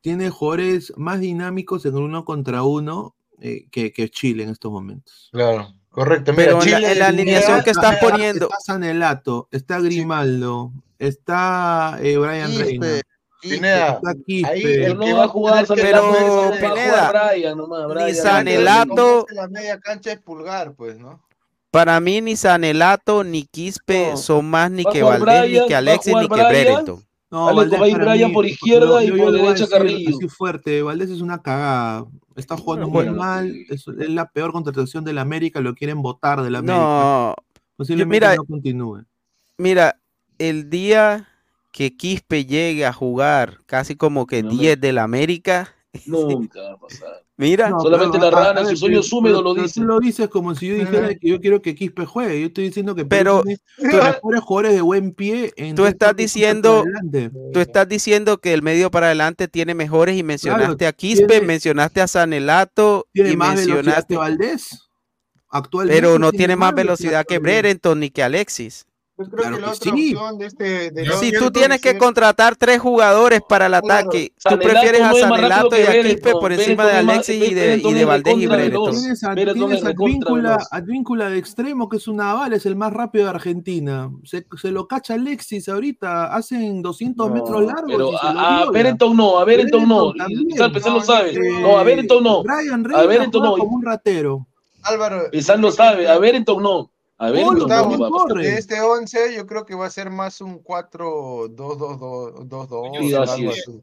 tiene jugadores más dinámicos en uno contra uno eh, que, que Chile en estos momentos. Claro. Correcto, pero en, la, alineación que estás poniendo. Está Sanelato, está Grimaldo, está eh, Brian Reina. Pineda, está Quispe. Ahí no va a jugar pero Pineda, ni Sanelato. La media cancha es pulgar, pues, ¿no? Para mí ni Sanelato ni Quispe son más ni que Valdés, ni que Alexis, ni que Brereton. No, Valdés Brian por izquierda y por derecha Carrillo. Así fuerte, Valdés es una cagada. Está jugando muy mal, es, la peor contratación de la América, lo quieren votar de la América. No, posiblemente mira, no continúe. Mira, el día que Quispe llegue a jugar casi como que 10 de la América. Nunca va a pasar. Mira, solamente la rana en sus sueños húmedos lo dice. Tú lo dices como si yo dijera que yo quiero que Quispe juegue. Yo estoy diciendo que pero los mejores jugadores de buen pie. En tú estás diciendo, tú estás diciendo que el medio para adelante tiene mejores y mencionaste a Quispe, mencionaste a Sanelato y mencionaste a Valdés. Actualmente pero no tiene más velocidad que Brereton ni que Alexis. Pues creo que la otra sí. opción de este. De si tú tienes que contratar tres jugadores para el ataque, tú prefieres a Sanelato y a Quispe por encima de Alexis y de, y de Valdés y Brereton. Tienes a, tienes Advíncula, Advíncula de extremo, que es un naval, es el más rápido de Argentina. Se, se lo cacha Alexis ahorita, hacen 200 no, metros largos. Pero a, a Brereton no, a Brereton no. Pesán lo sabe. No, a Brereton no. a Brereton no. como un ratero. Álvaro. Pesán lo sabe, a Brereton no. A ver, de este 11 yo creo que va a ser más un 4-2-2-2.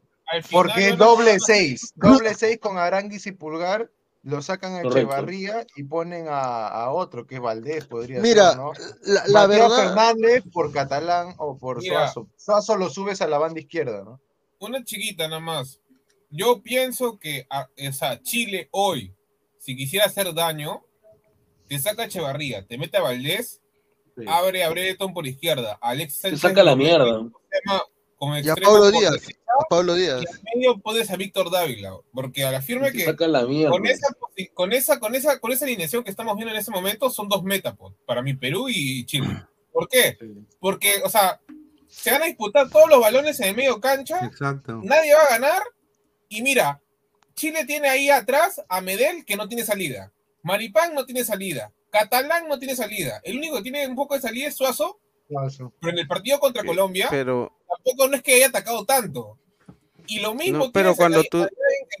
Porque doble 6, doble 6 con Aranguis y Pulgar, lo sacan a Echevarría y ponen a, a, otro que es Valdés, podría Mira, ser, ¿no? la, la verdad... Fernández por Catalán o por Mira, Suazo. Suazo lo subes a la banda izquierda, ¿no? Una chiquita nada más. Yo pienso que a, o sea, Chile hoy, si quisiera hacer daño, te saca a Echevarría, te mete a Valdés, abre a Breton por izquierda, Alex Te saca la mierda. Como y a Pablo Díaz. A Pablo Díaz. Y en medio pones a Víctor Dávila, porque a la firme que saca la mierda. Con esa, con esa, con esa, con esa alineación que estamos viendo en ese momento son dos metapos para mí Perú y Chile. ¿Por qué? Porque, o sea, se van a disputar todos los balones en el medio cancha. Exacto. Nadie va a ganar. Y mira, Chile tiene ahí atrás a Medel que no tiene salida. Maripán no tiene salida. Catalán no tiene salida. El único que tiene un poco de salida es Suazo. Pero en el partido contra Colombia tampoco no es que haya atacado tanto. Y lo mismo pero cuando tú...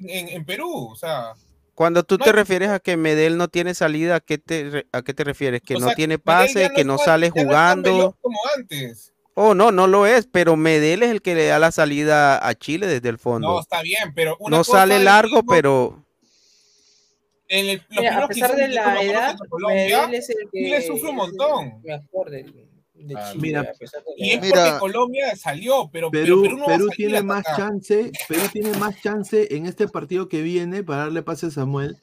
en, Perú. O sea, Cuando tú te refieres a que Medel no tiene salida, ¿a qué te, a qué te refieres? ¿Que no tiene pase, que no, sale jugando? como antes. Oh, no, no lo es, pero Medel es el que le da la salida a Chile desde el fondo. No, está bien, pero no sale largo, pero en el, a pesar de la edad, Medel es el que le sufre un montón. Mejor de, ah, mira, y es porque Colombia salió, pero Perú, Perú, tiene más chance, Perú tiene más chance en este partido que viene para darle pase a Samuel.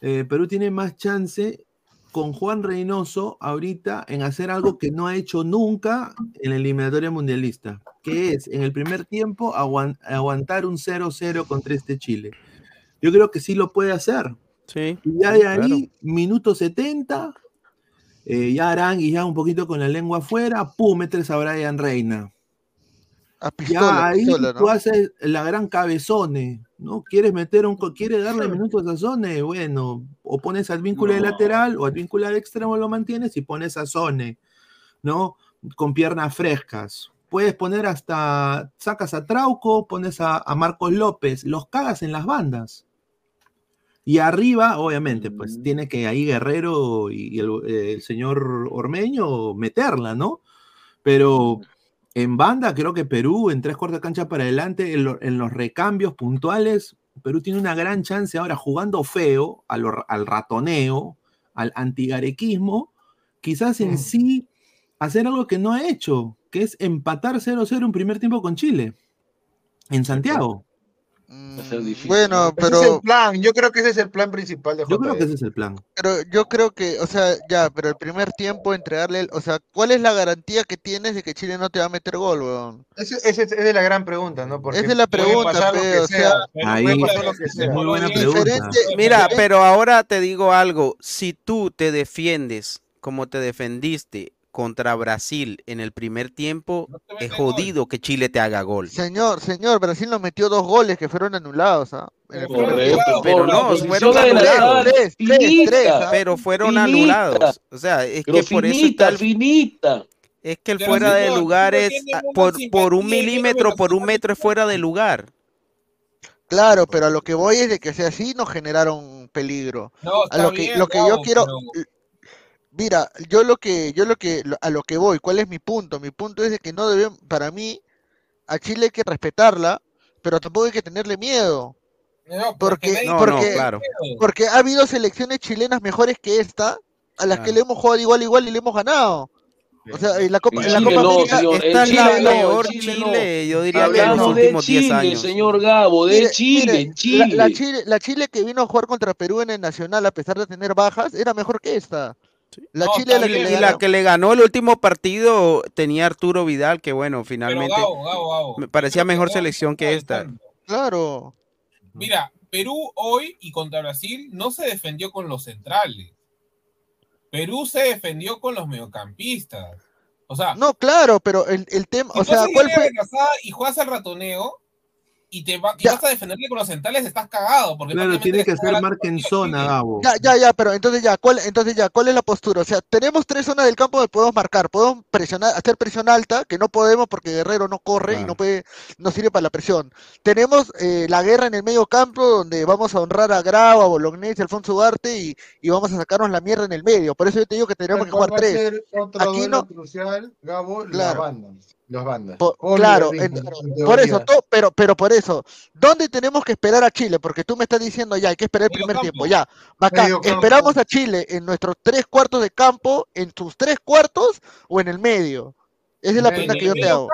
Eh, Perú tiene más chance con Juan Reynoso ahorita en hacer algo que no ha hecho nunca en la eliminatoria mundialista, que es en el primer tiempo aguantar un 0-0 contra este Chile. Yo creo que sí lo puede hacer. Sí. Y ya de ahí, minuto 70, eh, ya Arangui ya un poquito con la lengua afuera, pum, metes a Brian Reina. ya ahí tú haces la gran cabezone, ¿no? ¿Quieres meter un, quieres darle minutos a Zone? Bueno, o pones al vínculo de lateral o al vínculo de extremo lo mantienes y pones a Zone, ¿no? Con piernas frescas. Puedes poner hasta, sacas a Trauco, pones a, Marcos López, los cagas en las bandas. Y arriba, obviamente, pues mm. tiene que ahí Guerrero y, el, señor Ormeño meterla, ¿no? Pero en banda, creo que Perú, en tres cuartos de cancha para adelante, en, los recambios puntuales, Perú tiene una gran chance ahora jugando feo, al ratoneo, al antigarequismo, quizás en mm. sí hacer algo que no ha hecho, que es empatar 0-0 un primer tiempo con Chile, en Santiago. Bueno, pero. es el plan, yo creo que ese es el plan principal de Yo creo que ese es el plan. Pero yo creo que, o sea, ya, pero el primer tiempo entregarle, o sea, ¿cuál es la garantía que tienes de que Chile no te va a meter gol, weón? Esa es la gran pregunta, ¿no? Porque esa es la pregunta, o sea, Ahí, es muy buena pregunta. Mira, pero ahora te digo algo, si tú te defiendes como te defendiste contra Brasil en el primer tiempo, es jodido que Chile te haga gol. Señor, señor, Brasil nos metió dos goles que fueron anulados. ¿ah? pero no, fueron anulados. pero fueron anulados. O sea, es que por eso está el... finita. Es que el fuera de lugar es ah, por, por un milímetro, por un metro es fuera de lugar. Claro, pero a lo que voy es de que sea así nos generaron peligro. a lo que, lo que yo quiero, Mira, yo lo que, yo lo que, a lo que voy, ¿cuál es mi punto? Mi punto es de que no deben, para mí, a Chile hay que respetarla, pero tampoco hay que tenerle miedo. porque, porque, porque ha habido selecciones chilenas mejores que esta, a las que le hemos jugado igual igual y le hemos ganado. O sea, en la Copa, en la Copa América, esta es la peor Chile, yo diría que en los últimos 10 años. señor Gabo, de Chile, Chile. La, Chile. La Chile que vino a jugar contra Perú en el Nacional, a pesar de tener bajas, era mejor que esta. La Chile la que, y la que le ganó el último partido tenía Arturo Vidal, que bueno, finalmente me parecía mejor selección que esta. Claro. Mira, Perú hoy y contra Brasil no se defendió con los centrales. Perú se defendió con los mediocampistas. O sea, no, claro, pero el, tema, o sea, ¿cuál fue? Y juegas al ratoneo, y te vas a defenderle con los centrales, estás cagado. Porque claro, tiene que ser marca en zona, Gabo. Ya, ya, ya, pero entonces ya, ¿cuál, entonces ya, ¿cuál es la postura? O sea, tenemos tres zonas del campo donde podemos marcar. Podemos presionar, hacer presión alta, que no podemos porque Guerrero no corre y no puede, no sirve para la presión. Tenemos eh, la guerra en el medio campo, donde vamos a honrar a Grau, a Bolognese, a Alfonso Ugarte y, y, vamos a sacarnos la mierda en el medio. Por eso yo te digo que tenemos que jugar tres. Aquí no. Crucial, Gabo, la banda los bandas. claro, por eso, pero, pero por eso, ¿dónde tenemos que esperar a Chile? Porque tú me estás diciendo ya, hay que esperar el primer tiempo, ya. Acá, esperamos a Chile en nuestros tres cuartos de campo, en sus tres cuartos o en el medio. Esa es la pregunta que yo te hago.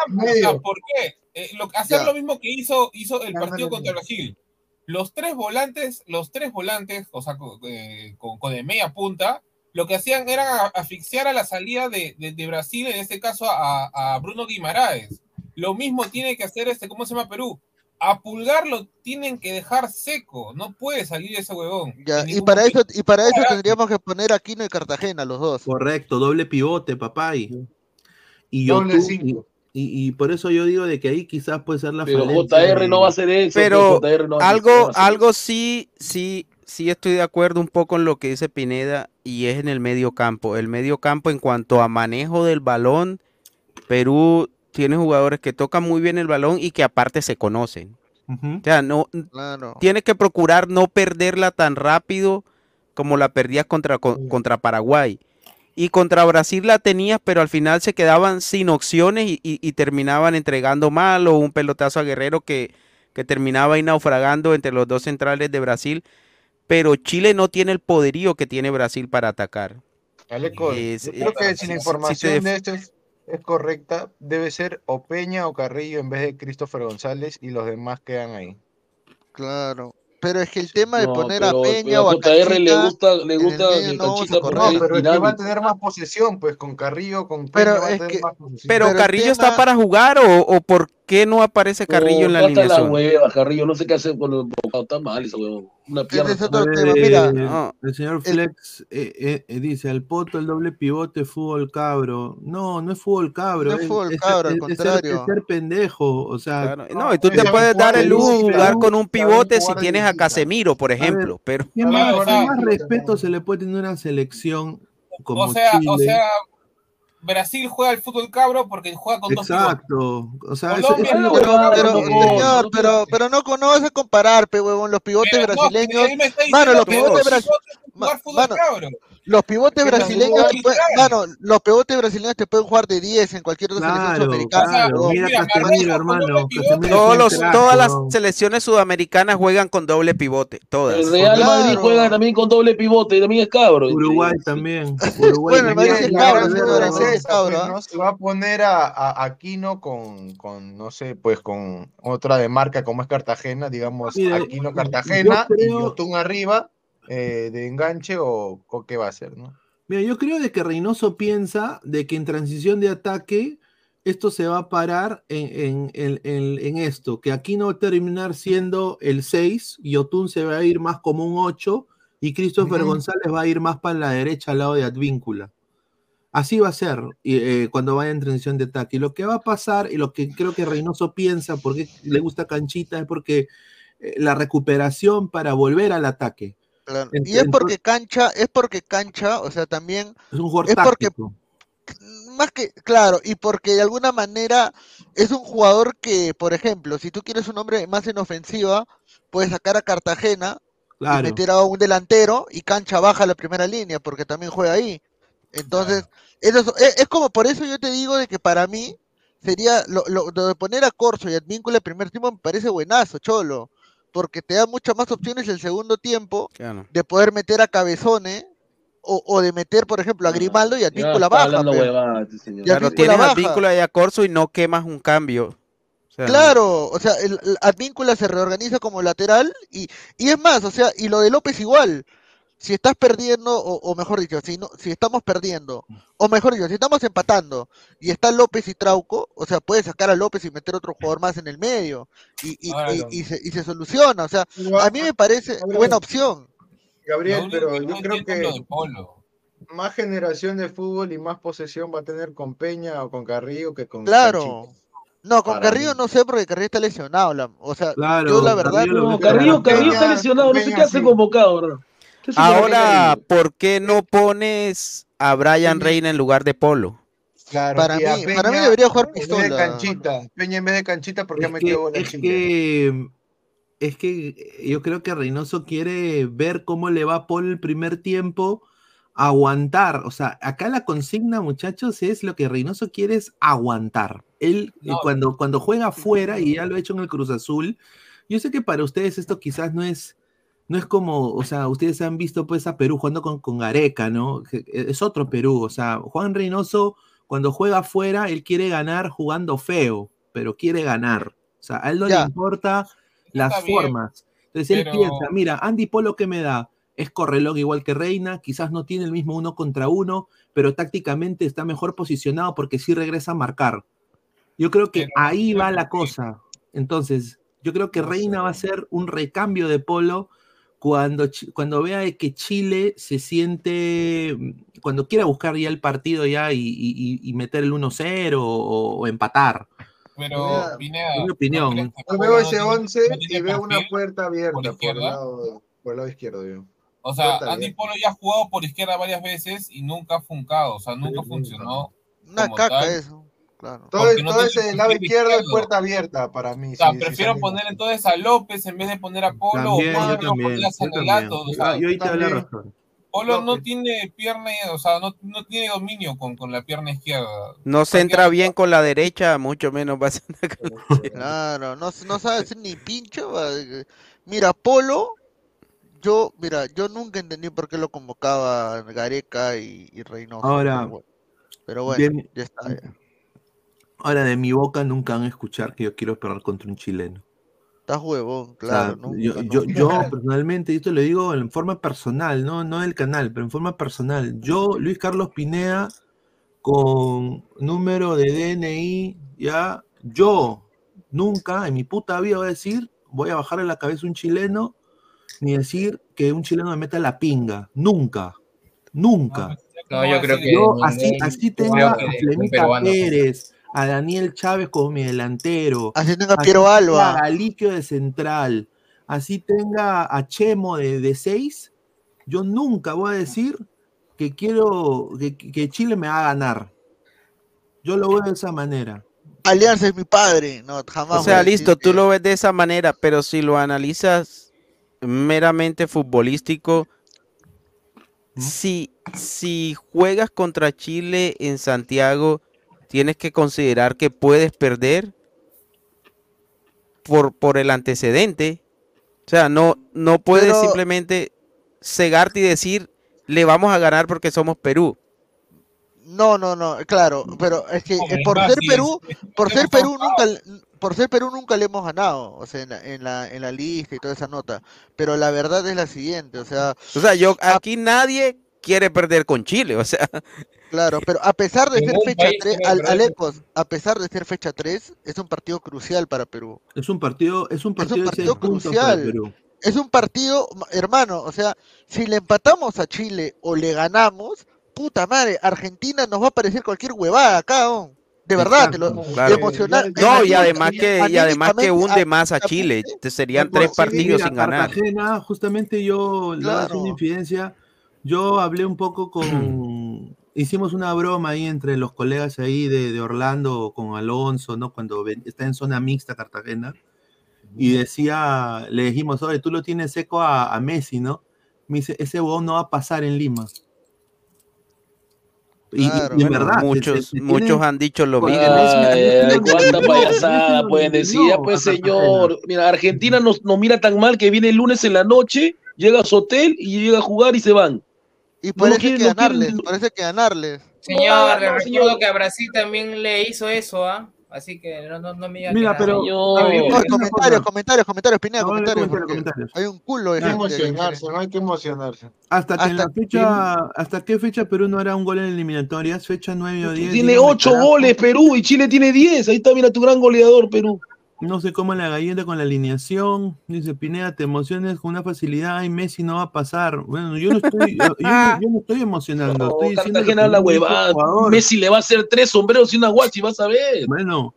¿Por qué? Eh, hacer lo mismo que hizo, hizo el partido contra Brasil. Los tres volantes, los tres volantes, o sea, con, eh, con, con de media punta, lo que hacían era asfixiar a la salida de, Brasil, en este caso a, Bruno Guimaraes. Lo mismo tiene que hacer este, ¿cómo se llama Perú? A Pulgar lo tienen que dejar seco, no puede salir ese huevón. y para eso, y para eso tendríamos que poner a Aquino y Cartagena, los dos. Correcto, doble pivote, papá. Y, yo y, por eso yo digo de que ahí quizás puede ser la Pero JR no va a ser eso. Pero algo, algo sí, sí, sí estoy de acuerdo un poco en lo que dice Pineda y es en el medio campo. El medio campo en cuanto a manejo del balón, Perú tiene jugadores que tocan muy bien el balón y que aparte se conocen. O sea, no, tiene que procurar no perderla tan rápido como la perdías contra, contra Paraguay. Y contra Brasil la tenías, pero al final se quedaban sin opciones y, terminaban entregando mal o un pelotazo a Guerrero que, que terminaba ahí naufragando entre los dos centrales de Brasil. Pero Chile no tiene el poderío que tiene Brasil para atacar. Yo creo que si la información de esto es, correcta, debe ser o Peña o Carrillo en vez de Christopher González y los demás quedan ahí. Claro. Pero es que el tema de poner a Peña o a JR le gusta, le gusta Canchita por no, pero es que va a tener más posesión, pues con Carrillo, con Peña pero va a tener más posesión. Pero, Carrillo está para jugar o, o, por qué no aparece Carrillo en la línea. la hueva, Carrillo, no sé qué hacer con los está mal ese huevón. Una pierna. Es otro tema, mira. No. El señor Flex eh, eh, eh, dice, al poto el doble pivote fútbol cabro. No, no es fútbol cabro. No es, fútbol cabro, al contrario. Es ser, pendejo, o sea. Claro. No, y tú te puedes dar el lujo jugar con un pivote si tienes a Casemiro, por ejemplo. pero ¿Qué más, más respeto se le puede tener a una selección como o sea, Chile? O sea, Brasil juega al fútbol cabro porque juega con dos Exacto. O sea, Colombia, es, pero, pero, señor, pero, pero no, no vas a comparar, pe, huevón, los pivotes brasileños. Mano, los pivotes brasileños. Los pivotes brasileños, mano, los pivotes brasileños te pueden jugar de 10 en cualquier otra selección sudamericana. mira Casemiro, hermano. todas las selecciones sudamericanas juegan con doble pivote, todas. El Real Madrid juega también con doble pivote, también es cabro. Uruguay también. Uruguay bueno, el es cabro, ¿no? Se va a poner a, Aquino con, con, no sé, pues con otra de marca como es Cartagena, digamos, Aquino Cartagena y Yotun arriba eh, de enganche o, qué va a ser, ¿no? Mira, yo creo de que Reynoso piensa de que en transición de ataque esto se va a parar en, esto, que aquí no va a terminar siendo el 6 y Otún se va a ir más como un 8 y Christopher González va a ir más para la derecha al lado de Advíncula. Así va a ser eh, cuando vaya en transición de ataque. Y lo que va a pasar, y lo que creo que Reynoso piensa, porque le gusta canchita, es porque eh, la recuperación para volver al ataque y es porque cancha, es porque cancha, o sea, también es un jugador es porque más que claro, y porque de alguna manera es un jugador que, por ejemplo, si tú quieres un hombre más en ofensiva, puedes sacar a Cartagena y meter a un delantero y cancha baja la primera línea, porque también juega ahí. Entonces, eso es, como por eso yo te digo de que para mí sería lo, lo, de poner a Corso y a Advíncula el primer tiempo me parece buenazo, cholo porque te da muchas más opciones el segundo tiempo de poder meter a Cabezone o, de meter, por ejemplo, a Grimaldo y a Víncula baja. Este claro, tienes a Víncula y a Corso y no quemas un cambio. claro, o sea, el, Advíncula se reorganiza como lateral y, y es más, o sea, y lo de López igual si estás perdiendo, o, mejor dicho, si, no, si estamos perdiendo, o mejor dicho, si estamos empatando y está López y Trauco, o sea, puedes sacar a López y meter otro jugador más en el medio y, y, se, soluciona. O sea, a mí me parece buena opción. Gabriel, pero yo creo que más generación de fútbol y más posesión va a tener con Peña o con Carrillo que con Claro. No, con Carrillo no sé porque Carrillo está lesionado. O sea, yo la verdad. No, Carrillo, Carrillo está lesionado, no sé qué hace convocado, Ahora, ¿por qué no pones a Brian Reina en lugar de Polo? Claro, para, mí, para mí debería jugar pistola. En vez de canchita. Peña en vez de canchita porque ha metido es que, es que yo creo que Reynoso quiere ver cómo le va a Polo el primer tiempo, aguantar. O sea, acá la consigna, muchachos, es lo que Reynoso quiere es aguantar. Él, cuando, cuando juega afuera, y ya lo ha hecho en el Cruz Azul, yo sé que para ustedes esto quizás no es no es como, o sea, ustedes han visto pues a Perú jugando con, con Gareca, ¿no? E, es otro Perú, o sea, Juan Reynoso cuando juega afuera, él quiere ganar jugando feo, pero quiere ganar. O sea, a él no le importa las formas. Entonces él piensa, mira, Andy Polo que me da es correlón igual que Reina, quizás no tiene el mismo uno contra uno, pero tácticamente está mejor posicionado porque sí regresa a marcar. Yo creo que ahí va la cosa. Entonces, yo creo que Reina va a ser un recambio de Polo cuando, cuando vea que Chile se siente, mm, cuando quiera buscar ya el partido ya y, meter el 1-0 o, empatar. Pero, mi opinión. Yo veo ese 11 y veo una puerta abierta por, el, lado, por el lado izquierdo. O sea, Andy Polo ya ha jugado por izquierda varias veces y nunca ha funcado, o sea, nunca funcionó. Una caca eso. Claro. Todo, todo ese lado izquierdo es puerta abierta para mí. O sea, prefiero poner entonces a López en vez de poner a Polo o Pablo, poner a Sanelato. O sea, yo ahí te la razón. Polo no tiene pierna, o sea, no, no tiene dominio con, con, la pierna izquierda. No se entra bien con la derecha, mucho menos va a ser Claro, no, no sabe hacer ni pincho. Mira, Polo, yo, mira, yo nunca entendí por qué lo convocaba Gareca y, y Reynoso. Ahora, pero bueno, ya está. Ahora, de mi boca nunca van a escuchar que yo quiero esperar contra un chileno. Estás huevón, claro. yo, yo, yo, personalmente, y esto lo digo en forma personal, no, no del canal, pero en forma personal. Yo, Luis Carlos Pinea, con número de DNI, ya, yo nunca en mi puta vida voy a decir, voy a bajarle la cabeza a un chileno, ni decir que un chileno me meta la pinga. Nunca. Nunca. No, yo creo que. Yo, así, así tenga a Flemita Pérez, a Daniel Chávez como mi delantero. Así tenga a Piero Alba. A Liquio de central. Así tenga a Chemo de, de seis. Yo nunca voy a decir que quiero que, Chile me va a ganar. Yo lo veo de esa manera. Alianza es mi padre, no, jamás. O sea, listo, tú lo ves de esa manera, pero si lo analizas meramente futbolístico, si, si juegas contra Chile en Santiago, tienes que considerar que puedes perder por, por el antecedente. O sea, no, no puedes simplemente cegarte y decir, le vamos a ganar porque somos Perú. No, no, no, claro, pero es que por ser Perú, por ser Perú nunca, por ser Perú nunca le hemos ganado, o sea, en la, en la, lista y toda esa nota. Pero la verdad es la siguiente, o sea, o sea, yo aquí nadie quiere perder con Chile, o sea, Claro, pero a pesar de ser fecha 3, al, a pesar de ser fecha 3, es un partido crucial para Perú. Es un partido, es un partido, es un partido crucial. Es un partido, hermano, o sea, si le empatamos a Chile o le ganamos, puta madre, Argentina nos va a parecer cualquier huevada acá, De verdad, te lo, emocional. No, y además que, y además que hunde más a Chile. Te serían tres partidos sin ganar. justamente yo, la una infidencia, yo hablé un poco con hicimos una broma ahí entre los colegas ahí de, Orlando con Alonso, ¿no? Cuando está en zona mixta Cartagena. Y decía, le dijimos, oye, tú lo tienes seco a, Messi, ¿no? Me dice, ese huevón no va a pasar en Lima. Y, en verdad, muchos, muchos han dicho lo mismo. cuánta payasada pueden decir, pues señor. Mira, Argentina no nos mira tan mal que viene el lunes en la noche, llega a su hotel y llega a jugar y se van. Y parece que ganarles, parece que ganarles. Señor, le recuerdo que a Brasil también le hizo eso, ¿ah? Así que no, no, no me diga Mira, pero. comentarios, comentarios, comentarios, Pineda, comentarios, comentarios, Hay un culo de Hay que emocionarse, no hay que emocionarse. Hasta que en la fecha. ¿Hasta qué fecha Perú no era un gol en eliminatorias? Fecha 9 o 10. Tiene 8 goles Perú y Chile tiene 10. Ahí está, mira tu gran goleador, Perú. No sé cómo la galleta con la alineación. Dice Pineda, te emociones con una facilidad. Ay, Messi no va a pasar. Bueno, yo no estoy, yo, no estoy emocionando. estoy diciendo la huevada. Messi le va a hacer tres sombreros y una guachi, vas a ver. Bueno,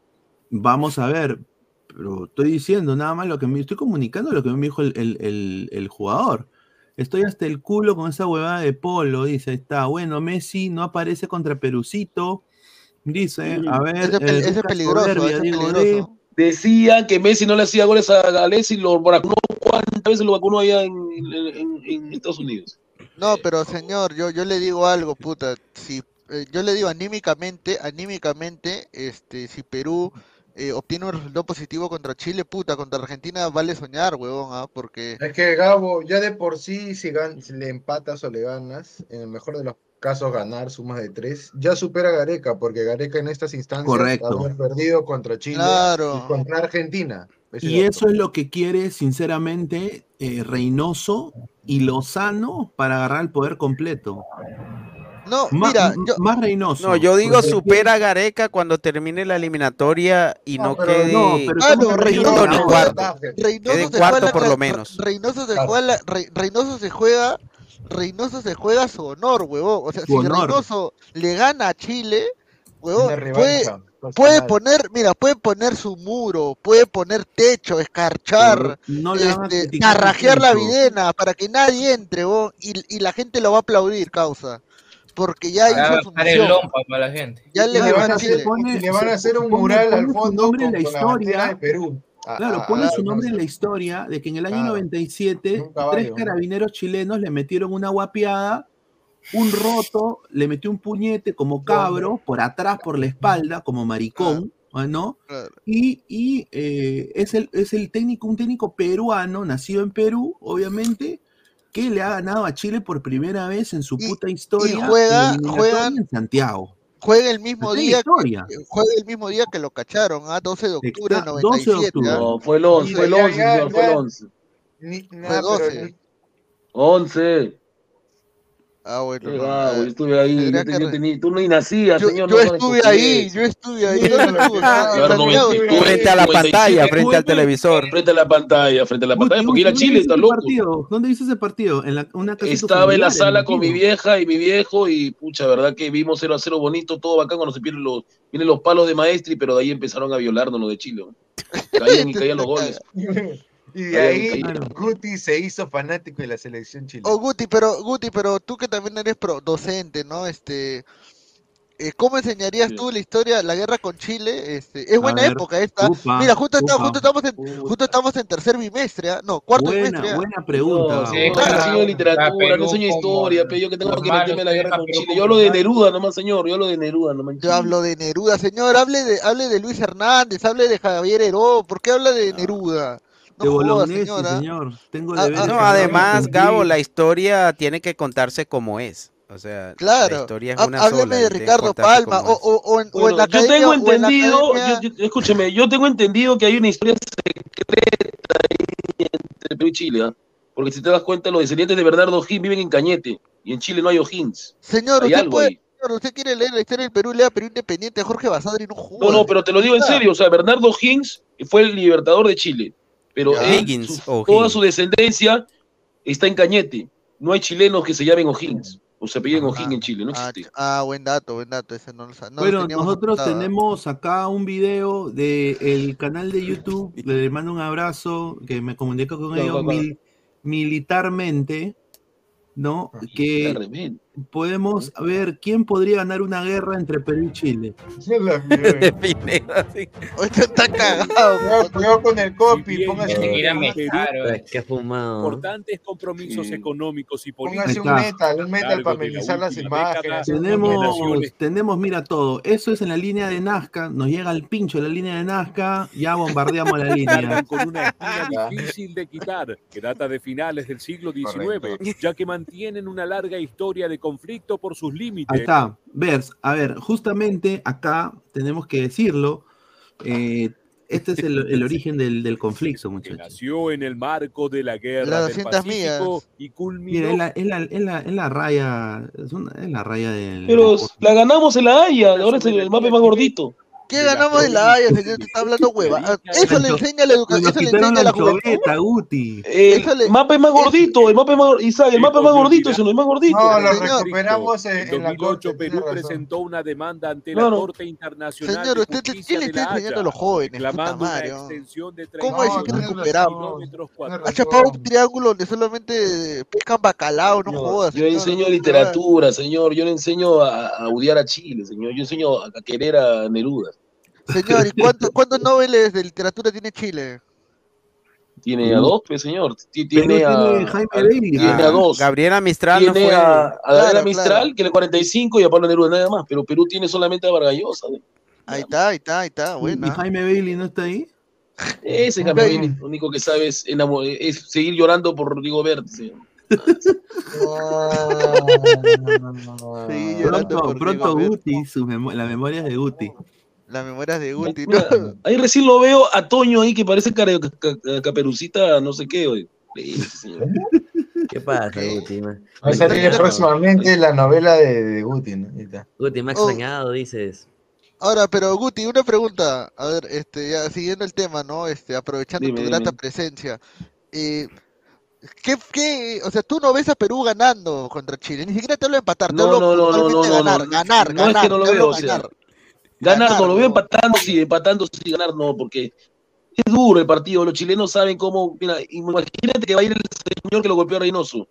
vamos a ver. Pero estoy diciendo nada más lo que me estoy comunicando lo que me dijo el, jugador. Estoy hasta el culo con esa huevada de polo. Dice, está bueno, Messi no aparece contra Perucito. Dice, a ver. Ese, es peligroso. es peligroso decían que Messi no le hacía goles a Gales y lo vacunó cuántas veces lo vacunó allá en, Estados Unidos. No, pero señor, yo, yo le digo algo, puta, si eh, yo le digo anímicamente, anímicamente, este, si Perú eh, obtiene un resultado positivo contra Chile, puta, contra Argentina vale soñar, huevón, ¿ah? porque... Es que Gabo, ya de por sí, si, si le empatas o le ganas, en el mejor de los casos ganar sumas de tres, ya supera a Gareca, porque Gareca en estas instancias Correcto. ha perdido contra Chile y contra Argentina. y eso es lo que quiere, sinceramente, eh, Reynoso y Lozano para agarrar el poder completo. No, mira, más Reynoso. No, yo digo supera a Gareca cuando termine la eliminatoria y no, quede no, pero Reynoso, ni cuarto. Reynoso cuarto por lo menos. Reynoso se juega, Reynoso se juega Reynoso se juega su honor, huevón. O sea, si Reynoso le gana a Chile, huevón, puede, poner, mira, puede poner su muro, puede poner techo, escarchar, no este, carrajear la videna para que nadie entre, huevón, y, y, la gente lo va a aplaudir, causa. Porque ya hizo su misión. para la gente. Ya le, van a hacer, le van a hacer un mural al fondo con, la historia de Perú. Claro, pone su nombre en la historia de que en el año 97 tres carabineros chilenos le metieron una guapiada, un roto, le metió un puñete como cabro por atrás, por la espalda, como maricón. ¿no? Y, eh, es, el, es el técnico, un técnico peruano, nacido en Perú, obviamente, que le ha ganado a Chile por primera vez en su puta historia. Y juega, juega en Santiago. Juega el mismo día que, juega el mismo día que lo cacharon, a ¿ah? 12 de octubre del 97. ¿ah? No, fue el 11, fue el 11, señor, fue el 11. fue 12. 11. Ah, bueno. yo estuve ahí. Yo, yo tenía, tú no nacías, yo, señor. Yo estuve ahí, yo estuve ahí. frente a la pantalla, frente al televisor. Frente a la pantalla, frente a la pantalla, porque ir a Chile está loco. ¿Dónde hizo ese partido? En la, una Estaba en la sala con mi vieja y mi viejo y pucha, verdad que vimos 0 a 0 bonito, todo bacán cuando se pierden los, vienen los palos de maestri, pero de ahí empezaron a violarnos los de Chile. Caían y caían los goles. Y de ahí Guti se hizo fanático de la selección chilena. Oh, Guti, pero Guti, pero tú que también eres pro docente, ¿no? Este, eh, ¿cómo enseñarías tú la historia, la guerra con Chile? Este, es buena época esta. Mira, justo, justo, estamos en, justo estamos en tercer bimestre, ¿ah? no, cuarto buena, bimestre. ¿ah? Buena pregunta. No, sí, claro. literatura, no enseño historia, pero yo que tengo que meterme en la guerra con Chile. Yo hablo de Neruda nomás, señor, yo hablo de Neruda nomás. Yo hablo de Neruda, señor, hable de, hable de Luis Hernández, hable de Javier Heró, ¿por qué habla de Neruda? No de señor. Tengo ah, ah, no, además, Gabo, la historia tiene que contarse como es. O sea, claro. la historia es una Hábleme de Ricardo Palma o, o, o, en, bueno, en la Yo tengo entendido, yo, yo, escúcheme, yo tengo entendido que hay una historia secreta entre Perú y Chile, ¿eh? porque si te das cuenta, los descendientes de Bernardo O'Higgins viven en Cañete y en Chile no hay O'Higgins. Señor, hay usted, puede, señor, usted quiere leer la historia del Perú, lea Perú Independiente, Jorge Basadre no jugó. No, no, pero te lo digo en serio, o sea, Bernardo O'Higgins fue el libertador de Chile pero toda su descendencia está en Cañete. No hay chilenos que se llamen O'Higgins o se piden O'Higgins en Chile, no ah, existe. Ah, buen dato, buen dato, ese no lo no Bueno, nosotros tenemos acá un video del canal de YouTube, le mando un abrazo, que me comunico con ellos militarmente, ¿no? Que podemos ver quién podría ganar una guerra entre Perú y Chile. Usted está cagado. Cuidado con el copy. Póngase que fumado. Importantes compromisos económicos y políticos. Póngase un metal, un metal para amenizar las imágenes. Tenemos, tenemos, mira todo. Eso es en la línea de Nazca. Nos llega el pincho de la línea de Nazca. Ya bombardeamos la línea. Con una espina difícil de quitar, que data de finales del siglo XIX, ya que mantienen una larga historia de conflicto por sus límites. Ahí está. Vers, a ver, justamente acá tenemos que decirlo. Eh, este es el, origen del, del, conflicto, muchachos. nació en el marco de la guerra del Pacífico y culminó. Mira, es la, es la, es la, raya, es, una, es la raya del. Pero la ganamos en la Haya, ahora es el, el mapa más gordito. ¿Qué ganamos de la Haya, señor? Te está hablando hueva. Ah, eso le enseña la educación. Eso le enseña la Guti. El mapa es más gordito. El mapa es más gordito. el mapa es más gordito. Eso no es más gordito. No, lo recuperamos en, en 2008. Perú presentó una demanda ante la Corte Internacional. Señor, usted ¿quién le está enseñando a los jóvenes? Puta madre. ¿Cómo es que recuperamos? Ha chapado un triángulo donde solamente pescan bacalao, no jodas. Yo enseño literatura, señor. Yo le enseño a odiar a Chile, señor. Yo enseño a querer a Neruda. Señor, ¿y cuántos, cuántos noveles de literatura tiene Chile? Tiene a dos, pues, señor. Tiene a, Jaime Bailey. Tiene a dos. Gabriela Mistral tiene no fue... a, a Gabriela Mistral, que le 45, y a Pablo Neruda nada más. Pero Perú tiene solamente a Vargallosa. Ahí está, ahí está, ahí está. Bueno. ¿Y Jaime Bailey no está ahí? Ese Jaime Bailey, lo único que sabe es, es seguir llorando por Rodrigo Verde. pronto, pronto Guti, sus mem las memorias de Guti. Las memorias de Guti. Ahí recién lo veo a Toño ahí que parece caperucita, no sé qué. Hoy. ¿Qué pasa, Guti? Va a salir próximamente la novela de, Guti, ¿no? Guti, me ha oh. extrañado, dices. Ahora, pero Guti, una pregunta, a ver, este, ya siguiendo el tema, ¿no? Este, aprovechando tu grata presencia. Eh, ¿Qué, ¿Qué, o sea, tú no ves a Perú ganando contra Chile, ni siquiera te hablo de empatar, te hablo no, no, no, no, ganar, ganar, no ganar, es que no lo veo, ganar. Ganar, no, lo veo empatando, sí, empatando, sí, ganar no, porque es duro el partido. Los chilenos saben cómo. Mira, imagínate que va a ir el señor que lo golpeó a Reynoso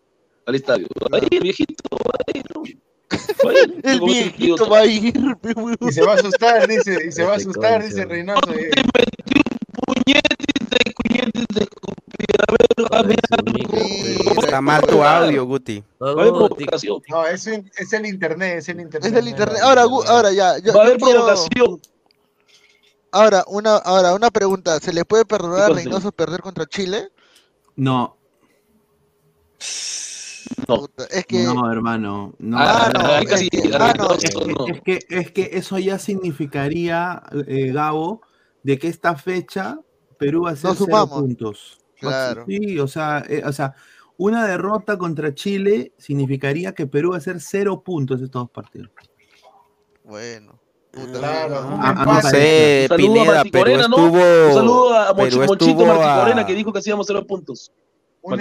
al estadio. Va a ir, viejito, va a ir. El viejito va a ir. Y se va a asustar, dice, y se va a asustar, dice Reynoso. Eh. Está mal tu audio, Guti. No, es, es el internet, es el internet. Es el internet. Ahora, ahora ya. va a haber provocación. Ahora, una, ahora, una pregunta. ¿Se le puede perdonar a Reynoso perder contra Chile? No. No. Es que... no, hermano. No, ah, no, es, que, es, que, eso ya significaría, eh, Gabo, de que esta fecha Perú va a ser cero puntos. Claro. Sí, o sea, eh, o sea, una derrota contra Chile significaría que Perú va a ser cero puntos en dos partidos. Bueno. Claro, ah, no sé, Pineda, pero estuvo. Un saludo a Mochito Martí que dijo que hacíamos cero puntos.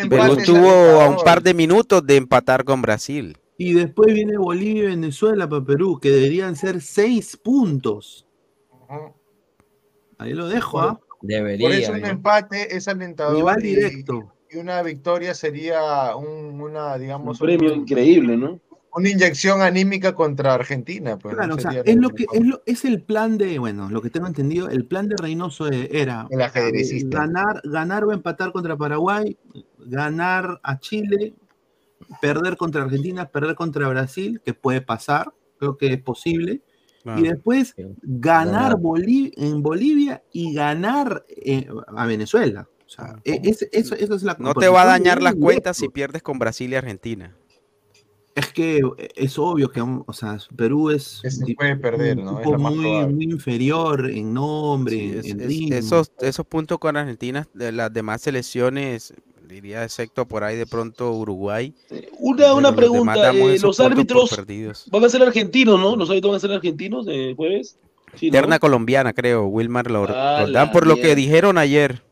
Perú estuvo a un par de minutos de empatar con Brasil. Y después viene Bolivia y Venezuela para Perú, que deberían ser seis puntos. Ahí lo dejo, ¿ah? Debería. Por eso un empate es alentador. directo. Y, una victoria sería un, una, digamos. Un premio increíble, ¿no? Una inyección anímica contra Argentina. Pues, claro, o sea, es lo que es, lo, es el plan de, bueno, lo que tengo entendido, el plan de Reynoso era ganar, ganar o empatar contra Paraguay, ganar a Chile, perder contra Argentina, perder contra Brasil, que puede pasar, creo que es posible, y después ganar en Bolivia y ganar eh, a Venezuela. O sea, e, eso, es la No te va a dañar las cuentas si pierdes con Brasil y Argentina. Es que es obvio que, o sea, Perú es, puede perder, ¿no? muy, inferior en nombre, en esos, esos puntos con Argentina, de las demás selecciones, diría excepto por ahí de pronto Uruguay. Una, una pregunta, eh, los árbitros van a ser argentinos, ¿no? Los árbitros van a ser argentinos de jueves. Terna colombiana, creo, Wilmar Roldán, por lo que dijeron ayer.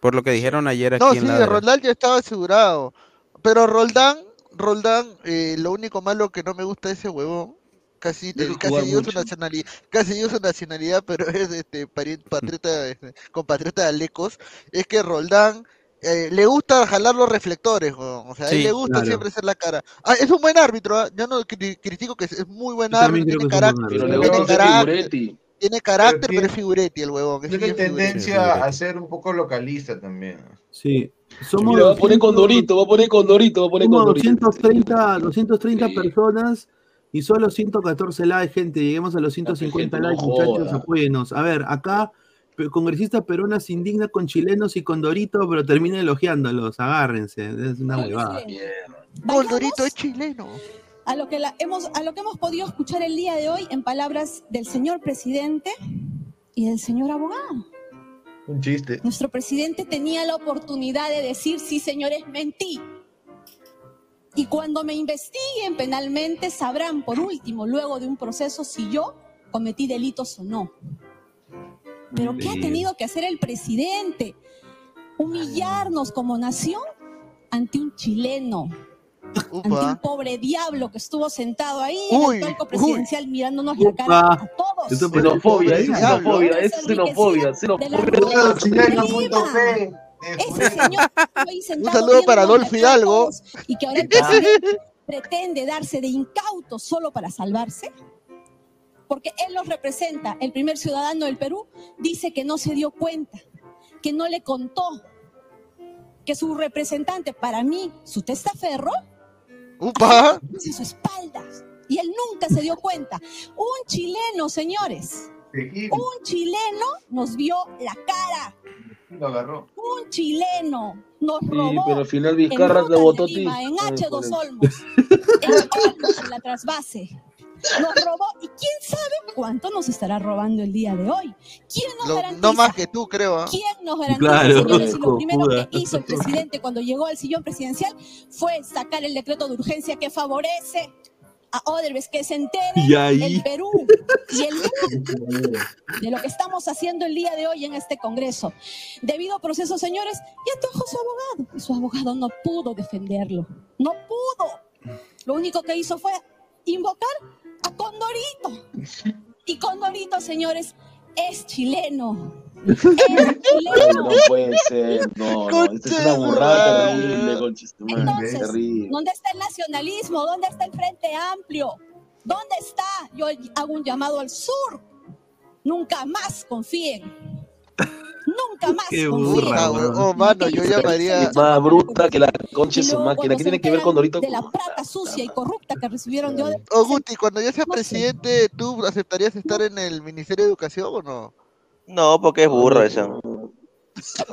Por lo que dijeron ayer aquí no, en sí, la... Roldán ya estaba asegurado. Pero Roldán, Roldán, eh, lo único malo que no me gusta de ese huevón casi, casi dio su nacionalidad, casi dio su nacionalidad, pero es este patriota, este, compatriota de Alecos, es que Roldán eh, le gusta jalar los reflectores, o sea, a él le gusta siempre ser la cara. Ah, es un buen árbitro, ¿ah? yo no critico que es muy buen árbitro, tiene carácter, tiene carácter, tiene carácter, pero es figuretti el huevón. Tiene tendencia a ser un poco localista también. Sí. Somos va a poner Condorito, va a poner Condorito, va a poner Condorito. 230, 230 personas y solo 114 likes, gente. Lleguemos a los 150 likes, muchachos, apóyenos. A ver, acá congresista Perona se indigna con chilenos y con Dorito, pero termina elogiándolos. Agárrense, es una huevada. Dorito es chileno. A lo, que hemos, a lo que hemos podido escuchar el día de hoy en palabras del señor presidente y del señor abogado. Un chiste. Nuestro presidente tenía la oportunidad de decir, sí, señores, mentí. Y cuando me investiguen penalmente, sabrán por último, luego de un proceso, si yo cometí delitos o no. Pero ¿qué ha tenido que hacer el presidente? Humillarnos como nación ante un chileno, ante un pobre diablo que estuvo sentado ahí en el palco presidencial mirándonos la cara a todos. Es xenofobia, es xenofobia, es xenofobia, Ese señor Un saludo para Adolfo Hidalgo. Y que ahora pretende darse de incauto solo para salvarse porque él los representa, el primer ciudadano del Perú, dice que no se dio cuenta, que no le contó, que su representante, para mí, su testaferro, ¡Upa! sus espaldas. Y él nunca se dio cuenta. Un chileno, señores, un chileno nos vio la cara. Lo agarró. Un chileno nos robó. Sí, pero al final Vizcarra de Bototi. En H2 Olmos. en Olmos, en la trasvase nos robó y quién sabe cuánto nos estará robando el día de hoy. ¿Quién nos garantiza? No más que tú, creo. ¿ah? ¿Quién nos garantiza, señores? Y lo primero que hizo el presidente cuando llegó al sillón presidencial fue sacar el decreto de urgencia que favorece a Odebrecht que se entere el Perú y el mundo de lo que estamos haciendo el día de hoy en este Congreso. Debido a procesos, señores, y atajó su abogado. Y su abogado no pudo defenderlo. No pudo. Lo único que hizo fue invocar a Condorito. Y Condorito, señores, es chileno. Es chileno. No puede ser, no, no. es una burrada terrible, Entonces, ¿dónde está el nacionalismo? ¿Dónde está el Frente Amplio? ¿Dónde está? Yo hago un llamado al sur. Nunca más confíen. Nunca más. Qué burra, oh, mano, yo llamaría. Más bruta que la concha de su máquina. ¿Qué tiene que ver con Dorito? De la plata sucia y corrupta que recibieron de Oh, Guti, cuando yo sea presidente, ¿tú aceptarías estar en el Ministerio de Educación o no? No, porque es burro eso.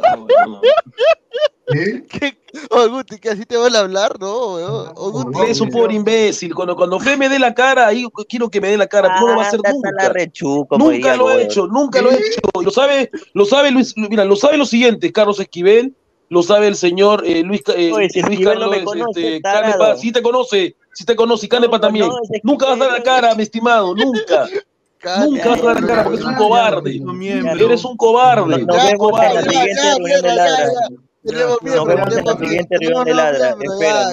¿Qué? Oh, Guti, que así te van a hablar, ¿no? Oh, Guti. Es un pobre imbécil. Cuando, cuando Fe me dé la cara, ahí quiero que me dé la cara. no lo va a hacer nunca. nunca lo ha hecho, nunca lo ha hecho. Lo sabe, lo sabe Luis, mira, lo sabe lo siguiente, Carlos Esquivel, lo sabe el señor eh, Luis, eh, Luis Carlos, no conoce, este, Canepa, sí te conoce, sí te conoce, y Canepa también. nunca vas a dar la cara, mi estimado, nunca. Nunca vas a dar la cara porque es un cobarde. Eres un cobarde. No, cobarde. Tenemos miedo. Nos vemos en la siguiente reunión de ladra. Espérame.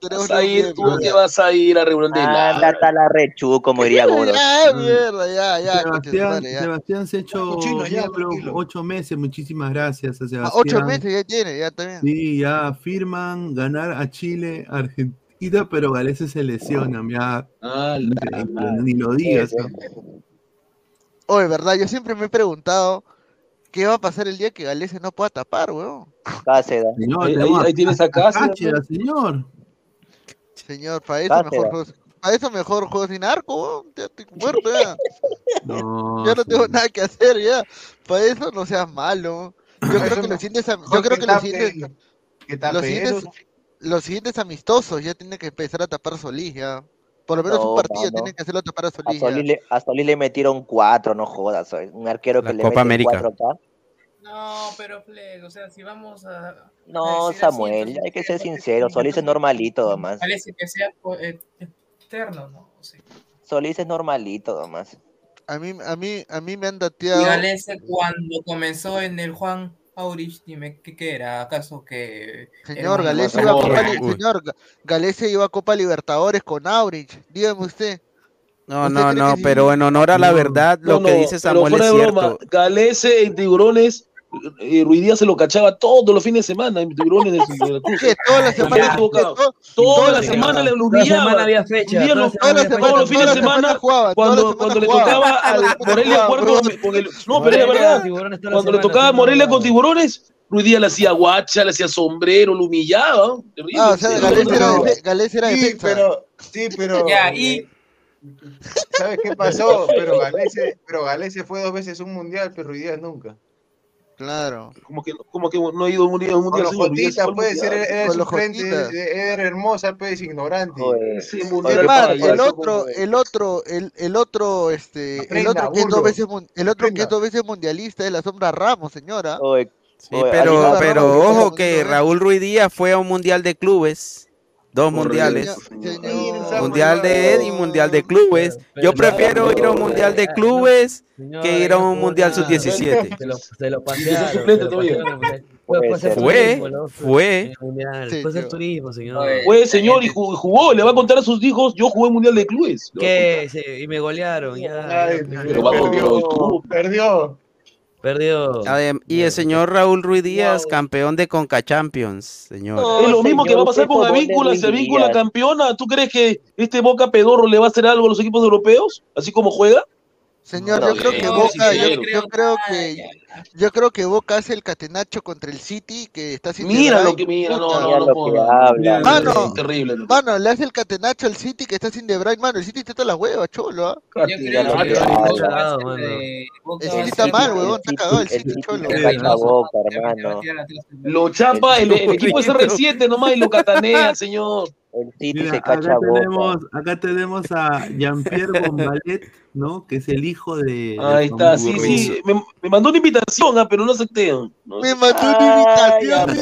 Tenemos vas a ir, tú que vas a ir a reunión de ladra. Anda hasta la rechu, como diría Goro. Ya, mierda, ya, ya. Sebastián, Sebastián se ha hecho ocho meses, muchísimas gracias a Sebastián. Ocho meses ya tiene, ya también. Sí, ya firman ganar a Chile, Argentina, pero Galese se lesiona, ya. Ah, ni lo digas. Oye, verdad, yo siempre me he preguntado ¿Qué va a pasar el día que Galese no pueda tapar, weón? Señor, ahí, ahí, ahí tienes a Cáceda, señor. Señor, para eso mejor para eso mejor juego sin arco, weón. Ya estoy muerto ya. No, ya no tengo nada que hacer ya. Para eso no seas malo. Yo creo que los siguientes, yo creo que los siguientes, los siguientes, los siguientes amistosos ya tienen que empezar a tapar Solís ya. Por lo menos un partido tiene que hacerlo tapar a Solís. A Solís, le, metieron cuatro, no jodas. Un arquero que le Copa América. No, pero Fleg, o sea, si vamos a. No, Samuel, hay que ser sincero. Solís es normalito, nomás. Parece que sea externo, ¿no? Solís es normalito, nomás. A mí, a mí, a mí me han dateado. Y cuando comenzó en el Juan Aurich, dime, ¿qué, era? ¿Acaso que...? Señor, Galese iba, a Copa, señor, iba a Copa Libertadores con Aurich, dígame usted. No, no, no, pero en honor a la verdad, lo que dice Samuel es cierto. Galese en Tiburones eh, Ruidía se lo cachaba todos los fines de semana en tiburones de, la ¿Qué? Toda la semana. Toda la semana le humillaba. Había fecha. Todos los fines de semana, cuando, cuando le tocaba al Morelia jugar con, el. No, pero es verdad. Cuando le tocaba a Morelia con tiburones, Ruidía le hacía guacha, le hacía sombrero, lo humillaba. Ah, o sea, Galés era, sí, pero Sí, pero. Ya, y. Eh, ¿Sabes qué pasó? Pero Galese, pero Galese fue dos veces un mundial, pero Ruidía nunca. Claro. Como que, como que no ha ido a un mundial. mundial con puede ser, era suplente, era hermosa, pues, ignorante. Sí, el otro, el otro, el, el otro, este, el otro que es dos veces, el otro que es dos veces mundialista es la sombra Ramos, señora. Sí, pero, pero ojo que Raúl Ruiz Díaz fue a un mundial de clubes. Dos mundiales. Mundial de Ed y mundial de clubes. Yo prefiero ir a un mundial de clubes que ir a un mundial sub-17. Se lo Fue, fue. Fue el turismo, señor. Fue, señor, y jugó. Le va a contar a sus hijos: Yo jugué mundial de clubes. ¿Qué? Y me golearon. Perdió. Perdió. Y el señor Raúl Ruiz Díaz, campeón de Conca Champions, señor. es lo mismo que va a pasar con Avíncula, si Avíncula campeona. ¿Tú crees que este Boca Pedorro le va a hacer algo a los equipos europeos? Así como juega. Señor, yo creo que Boca, yo, creo que yo creo que Boca hace el catenacho contra el City que está haciendo. Mira lo que mira, no, no, no, Mano, terrible. Mano, le hace el catenacho al City que está sin De Bruyne, mano, el City está toda la hueva, cholo, ¿ah? El City está mal, huevón, está cagado el City, cholo. Lo chapa el, equipo SR7 nomás y lo catanea, señor. El acá, tenemos, acá tenemos a Jean-Pierre Bombalet, ¿no? Que es el hijo de. Ahí está, sí, sí. Me, me, mandó una invitación, ¿ah? pero no acepté. No. Me mandó una invitación.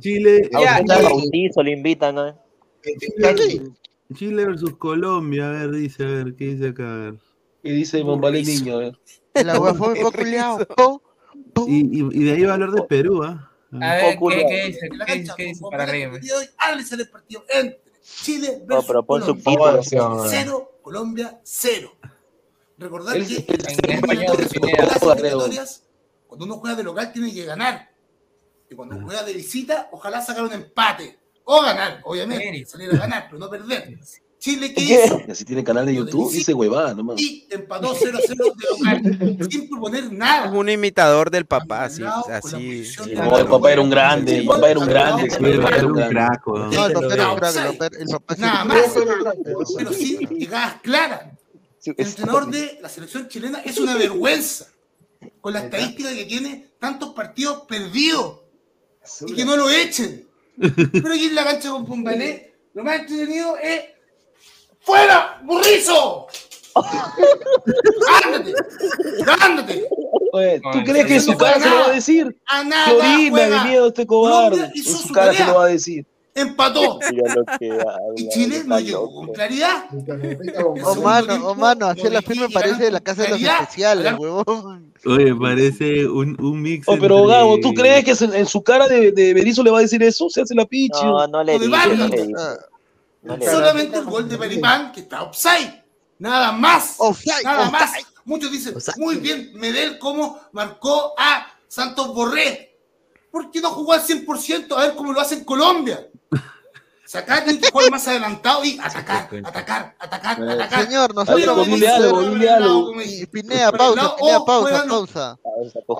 Chile. A bautizo le invitan, ¿no? Chile versus Colombia, a ver, dice, a ver, ¿qué dice acá? A ver. ¿Qué dice Bombalet niño? A ver. La hueá fue y, y, y de ahí va a hablar de Perú, ¿ah? A ver, ¿qué, ¿qué, dice? ¿Qué dice, ¿Qué dice para arriba? Análisis del partido entre Chile versus no, Colombia. Cero, Colombia, cero. Recordar que en eliminatorias, cuando uno juega de local tiene que ganar. Y cuando juega de visita, ojalá sacar un empate. O ganar, obviamente, salir a ganar, pero no perder. Chile, ¿qué hizo? Así tiene canal de YouTube, dice huevada nomás. Y empató 0-0 de local, sin proponer nada. Es un imitador del papá, así. así. No, el papá era un grande, el papá era un grande. Era un crack, No, el papá era un el papá Nada más, pero sin llegadas claras. El entrenador de la selección chilena es una vergüenza con la estadística que tiene tantos partidos perdidos y que no lo echen. Pero aquí en la cancha con Pumbané, lo más entretenido es ¡Fuera! ¡Burrizo! ¡Ándate! ¡Ándate! Oye, ¿tú crees que en su cara se lo va a decir? A nada, ¡Qué orina de miedo este cobarde! En su cara se lo va a decir. Empató. y Chile no llegó con claridad. Oh, mano, oh, mano, así la firme parece de la casa de los especiales, huevón. Oye, parece un, un mix. Oh, pero entre... Gabo, ¿tú crees que en su cara de, de Berizzo le va a decir eso? Se hace la pichi. No, no le Solamente el gol de Peripán, que está offside. Nada más. Offside, nada offside. más. Muchos dicen, muy bien, Medel cómo marcó a Santos Borré. ¿Por qué no jugó al 100%? A ver cómo lo hace en Colombia. Sacar el jugar más adelantado y atacar, atacar, atacar, atacar. Señor, nosotros algo, dile algo. Pinea, pausa, Pinea, pausa, pausa.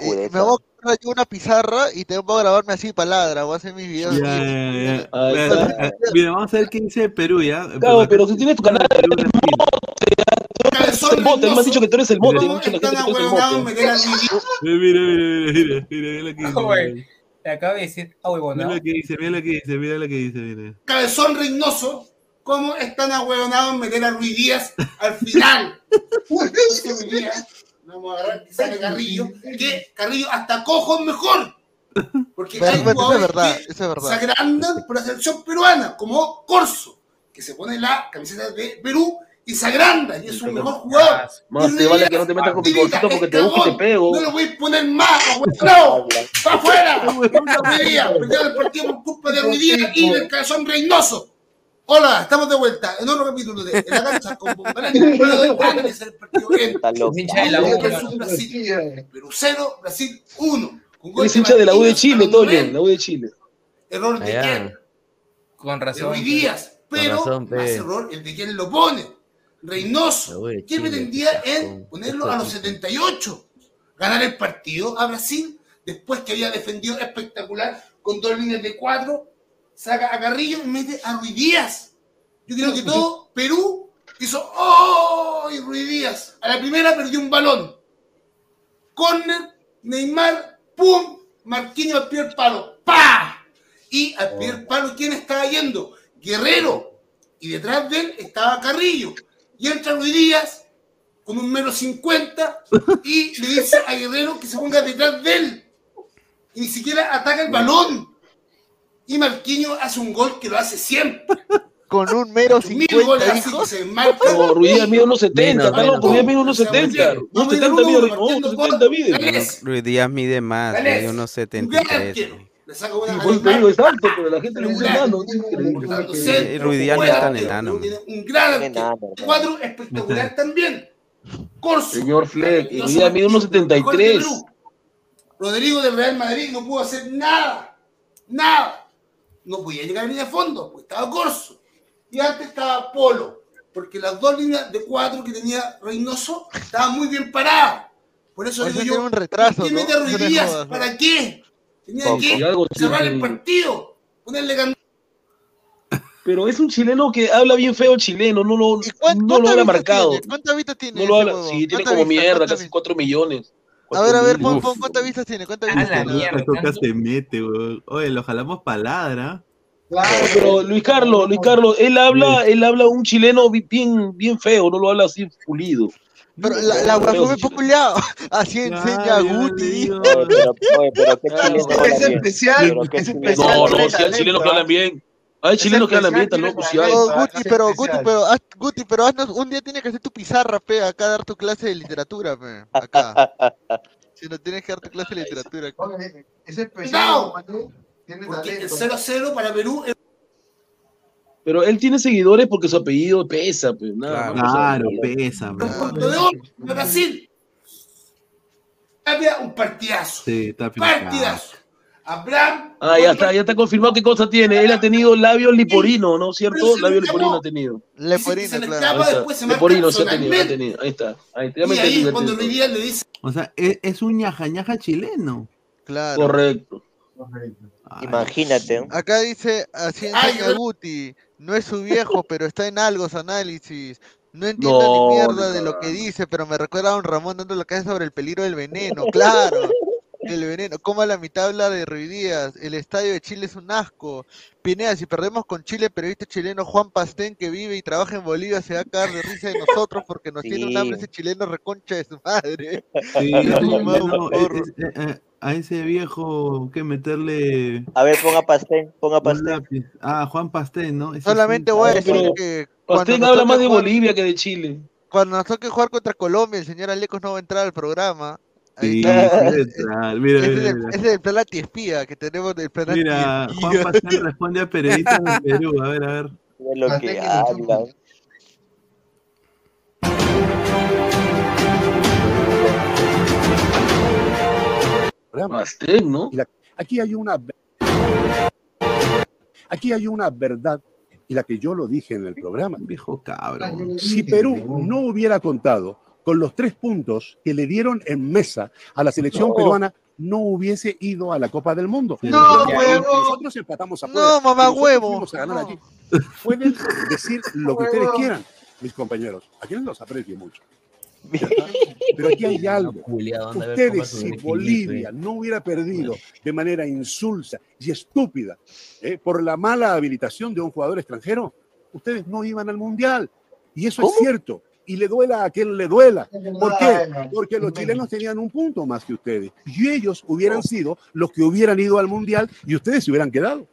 Eh, me voy a comprar una pizarra y te voy a grabarme así palabra, voy a hacer mis videos. Ya, ya, ya. Mira, vamos a ver qué dice Perú, ya. Claro, pero si tienes tu canal eres el bote, me has dicho que tú eres el bote. ¿Cómo están ahuevonados meter al Mira, mira, mira, mira, mira. Te acabo de decir, ah, huevón, Mira lo que dice, mira lo que dice, mira lo que dice, mira. Cabezón Reynoso, ¿cómo están ahuevonados en meter a Ruiz Díaz al final? Vamos a agarrar que sale Carrillo, que Carrillo hasta cojo es mejor. Porque Pero hay eso es jugadores verdad, que es verdad. se agrandan por la selección peruana, como Corso, que se pone la camiseta de Perú y se agranda y es un mejor jugador. Más te vale que no te metas con mi cosito porque te busco y te pego. No lo voy a poner más, no, ¡Va afuera! Perdió el partido por culpa de Ruidía y del cabezón Reynoso. Hola, estamos de vuelta en otro capítulo de la cancha con Bombarán. Bueno, doy analizar el partido en. Perú 0, Brasil 1. Eres hincha de la U de Chile, Toño, la U de Chile. Error de Allá. quién? Con De razón. Ruiz Díaz. Pero razón, más error el de quien lo pone. Reynoso. La U de ¿Qué Chile, pretendía en ponerlo a los 78? Ganar el partido a Brasil después que había defendido espectacular con dos líneas de cuatro. Saca a Carrillo y mete a Ruiz Díaz. Yo creo que todo Perú hizo ¡Oh! Y Ruiz Díaz. A la primera perdió un balón. Corner, Neymar, ¡pum! Marquinhos al primer palo. ¡Pa! Y al primer palo, ¿quién estaba yendo? Guerrero. Y detrás de él estaba Carrillo. Y entra Ruiz Díaz con un menos 50 y le dice a Guerrero que se ponga detrás de él. Y ni siquiera ataca el balón. Y Marquinhos hace un gol que lo hace siempre. Con un mero Mil goles 50, así hijo. que se marca. No, Ruiz Díaz mide unos 70, Menos. Ruiz Díaz mide unos 70. Unos 70 mide, no, unos 70 mide. Gales, Ruiz Díaz mide más, mide unos un gran 73. Le saca una Sí, a te digo, exacto, pero la gente le dice enano. es increíble. Es tan enano, Un gran Cuadro espectacular también. Corso. Señor Fleck, y Díaz mide unos mejor de 73. Perú. Rodrigo del Real Madrid no pudo hacer nada. Nada. No podía llegar a línea de fondo, pues estaba Corso. Y antes estaba Polo. Porque las dos líneas de cuatro que tenía Reynoso estaban muy bien paradas. Por eso digo yo, tiene un retraso, ¿por qué ¿no? mete a Ruiz Díaz? ¿Para qué? Tenía Poco. que cerrar el partido. Ponerle can- Pero es un chileno que habla bien feo el chileno, no lo, ¿Y cuán- no lo vistas marcado. tiene? ¿Cuántas vistas tiene? No lo habla, sí, tiene ¿Cuántas como vistas? mierda, ¿Cuántas casi vistas? 4 millones. A ver, a ver, pon, ¿cuántas vistas tiene? ¿Cuántas A vistas la tiene? mierda. Toca se mete, weón. Oye, lo jalamos paladra. Pero Luis Carlos, Luis Carlos, él habla, él habla un chileno bi- bien, bien feo, no lo habla así pulido. Pero la, la me sí. populeado. Así enseña Guti. es especial, es especial. No, no, si hay chilenos que hablan bien. Hay chilenos que hablan bien, tan locos, Ah, Guti, pero. Guti, pero, haz, Guti, pero haznos, un día tienes que hacer tu pizarra, pe, acá dar tu clase de literatura, pe, acá. Si no tienes que dar tu clase de literatura. Es especial. No. Manu, Tiene Porque el talento. 0-0 para Perú es Pero él tiene seguidores porque su apellido pesa, pues, nada Claro. pesa, punto de Brasil. Había un partidazo. Sí, está Partidazo. Abraham. Ah, ya está, ya está confirmado qué cosa tiene. Él ha tenido labios liporino, ¿no? ¿Cierto? Labios liporino ha tenido. Leporino, claro. Leporino sí ha tenido, ha tenido. Ahí está. Ahí, me Y ahí cuando Díaz le dice, O sea, es, es un ñaja ñaja chileno. Claro. Correcto. Imagínate. Acá dice Ciencia Yaguti, no es su viejo, pero está en algo su análisis. No entiendo No, ni mierda no, de lo que dice, pero me recuerda a un Ramón dando lo que hace sobre el peligro del veneno, claro. El veneno, como a la mitad habla de Ruiz Díaz, el estadio de Chile es un asco. Pineda, si perdemos con Chile, periodista chileno Juan Pastén, que vive y trabaja en Bolivia, se va a cagar de risa de nosotros porque nos tiene un hambre ese chileno reconcha de su madre. Sí, no, es- es- a ese viejo que meterle A ver, ponga Pastén, ponga Pastén. Ah, Juan Pastén, ¿no? Ese Solamente sí. voy a No, decir pero que cuando Pastén nos habla toque más de jugar- Bolivia que de Chile. Cuando nos toque jugar contra Colombia, el señor Alecos no va a entrar al programa. Sí, Ahí está. sí, está. Mira, Ese es mira, el- mira. ese es el plan antiespía que tenemos del plan Mira. Juan Pastén responde a periodistas de Perú. A ver, a ver. De lo que hablan. Pastén, ¿no? Y la- aquí hay una aquí hay una verdad y la que yo lo dije en el programa. Viejo cabrón. Si Perú no hubiera contado con los tres puntos que le dieron en mesa a la selección No. peruana, no hubiese ido a la Copa del Mundo. No, huevo. Nosotros empatamos a No, mamá, huevo. A ganar No. aquí. Pueden decir lo que ustedes quieran, mis compañeros. A quienes los aprecio mucho. Pero aquí hay algo. Cómo Ustedes, si. Bolivia no hubiera perdido de manera insulsa y estúpida ¿eh? por la mala habilitación de un jugador extranjero, ustedes no iban al Mundial. Y eso es cierto. Y le duela a quien le duela. ¿Por qué? Porque los chilenos tenían un punto más que ustedes. Y ellos hubieran sido los que hubieran ido al Mundial y ustedes se hubieran quedado.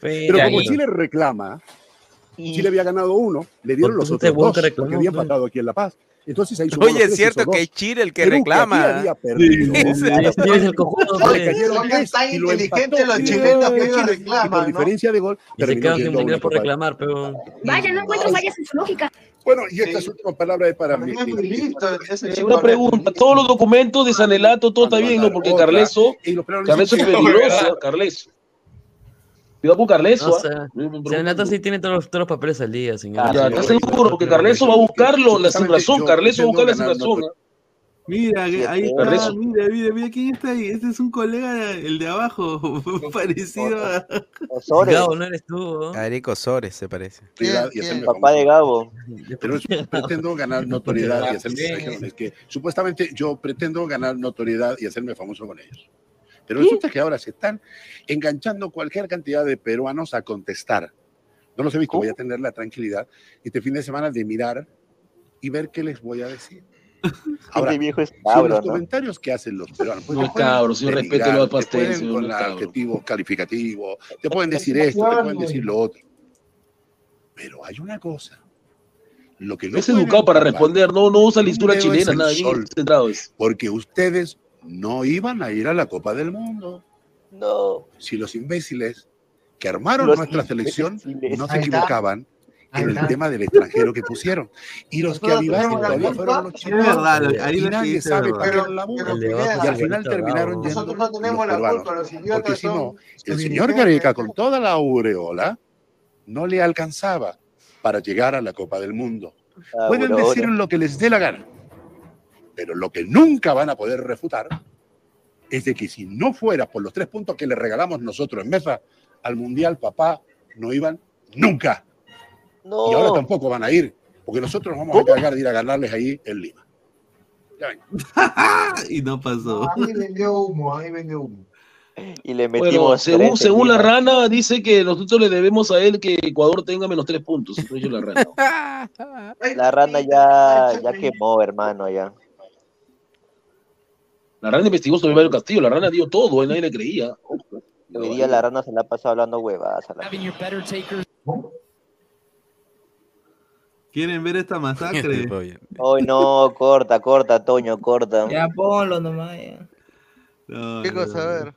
Pero como. Chile reclama, Chile había ganado uno, le dieron los otros dos, que porque reclamó, había pues. empatado aquí en La Paz. Entonces ahí Oye, es cierto que es Chile el que Perú, reclama. había perdido, Sí, ¿no? sí. Es el cojudo, Le cayeron tan inteligentes los chilenos que ellos diferencia de gol Y se quedan sin por reclamar, pero. Vaya, no encuentro fallas en su lógica. Bueno, y estas últimas palabras es para mí. Una pregunta, todos los documentos de Sanelato, todo está bien, ¿no? Porque. Carleso, Carleso es que- peligroso, Carleso. Cuidado con Carleso. No, ¿ah? o sea, Senato sí tiene todos los, todos los papeles al día, señor. Ya, ¿estás seguro? Porque Carleso va a buscarlo, la sin razón. Carleso va a buscar la. ¿ah? Mira, ahí está, Carleso. mira, mira, mira quién está ahí. Este es un colega, el de abajo, parecido a. Osores. Gabo, no eres tú. ¿no? Eric Osores se parece. hacerme Papá de Gabo. Pero pretendo ganar notoriedad y hacerme que supuestamente yo pretendo ganar notoriedad y hacerme famoso con ellos. Pero resulta que ahora se están enganchando cualquier cantidad de peruanos a contestar. No los he visto, voy a tener la tranquilidad este fin de semana de mirar y ver qué les voy a decir. Ahora, Ese viejo es cabro, los ¿no? comentarios que hacen los peruanos, pues No cabro, señor, denigrar, respételo al te pastel, pueden señor, con no el cabro. adjetivo calificativo, te pueden decir esto, te pueden decir lo otro. Pero hay una cosa. Lo que no Es educado para responder, no, no usa listura chilena, nada, centrado es. Porque ustedes no iban a ir a la Copa del Mundo. No. Si los imbéciles que armaron Los nuestra selección imbéciles. no se equivocaban en el tema del extranjero que pusieron. Y los que Nosotros avivaron tenemos la todavía fueron los ahí Y que nadie sabe qué la Y al final terminaron yendo Nosotros no tenemos los la culpa, los Porque si no, el señor. Gareca, con toda la aureola, no le alcanzaba para llegar a la Copa del Mundo. Ah, Pueden bueno, decir lo que les dé la gana, pero lo que nunca van a poder refutar es de que si no fuera por los tres puntos que le regalamos nosotros en mesa al Mundial, papá, no iban nunca. No. Y ahora tampoco van a ir, porque nosotros nos vamos a encargar de ir a ganarles ahí en Lima. Ya ven. y no pasó. Ahí vendió humo, ahí vendió humo. Y le Bueno, metimos. según, 30 según la rana, dice que nosotros le debemos a él que Ecuador tenga menos tres puntos. La rana. La rana ya, ya quemó, hermano, ya. La rana investigó sobre Mario Castillo, la rana dio todo, y nadie le creía. Hoy día la rana se la ha pasado hablando huevadas. a la- ¿Quieren ver esta masacre? Hoy no, corta, corta, Toño, corta. Ya ponlo nomás. ya. No, ¿Qué cosa? A ver.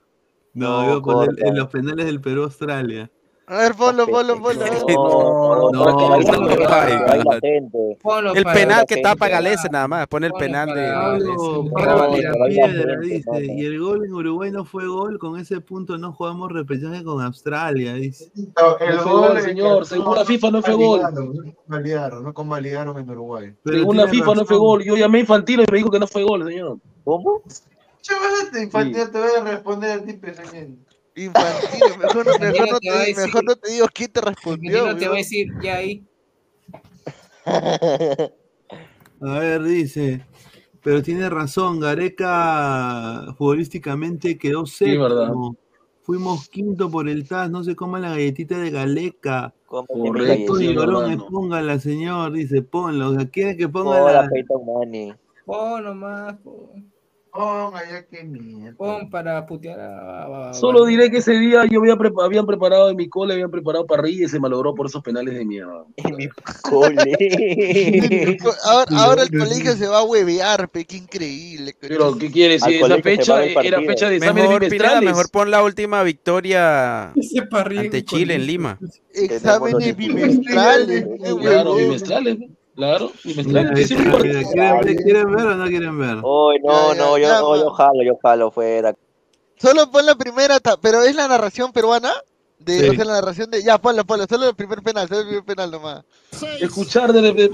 No, No, iba a poner corta. en los penales del Perú-Australia. A ver, ponlo, ponlo, ponlo. No, no, El penal que tapa Galese nada más, pone el penal de Y el gol en Uruguay no fue gol, con ese punto no jugamos repechaje con Australia, dice. El gol, señor, según la FIFA no fue gol. No convalidaron en Uruguay. Según la FIFA no fue gol. Yo llamé a Infantino y me dijo que no fue gol, señor. ¿Cómo? Chavales, Infantino, te voy a responder a ti, peseñén. Infantino, mejor, no, mejor, no, te, mejor no te digo quién te respondió. No te voy a decir, ya ahí. A ver, dice. Pero tiene razón, Gareca futbolísticamente quedó séptimo. Fuimos quinto por el TAS, no se coma la galletita de Galeca. Correcto, Tony Colón, póngala, señor, dice, ponlo. ¿Quiere que ponga la... Pon nomás, pon. Pon allá que mierda. Pon para putear a... Solo diré que ese día yo había prepa habían preparado en mi cole, habían preparado parrilla y se malogró por esos penales de mierda. En mi cole. ahora, ahora el colegio se va a huevear, pe, qué increíble. Pero, ¿qué quieres? Si esa fecha era fecha de exámenes mejor. Pineda, mejor pon la última victoria ante Chile en Lima. Exámenes bimestrales. Claro, bimestrales. Claro, Mira, dice, mira, ¿quieren, ¿quieren, ver o no quieren ver? Oh, no, no, yo, no, yo jalo, yo jalo fuera. Solo pon la primera, pero es la narración peruana. De, sí. O sea, la narración de. Ya, ponlo, ponlo. Solo el primer penal, solo el primer penal nomás. Escuchar de. de...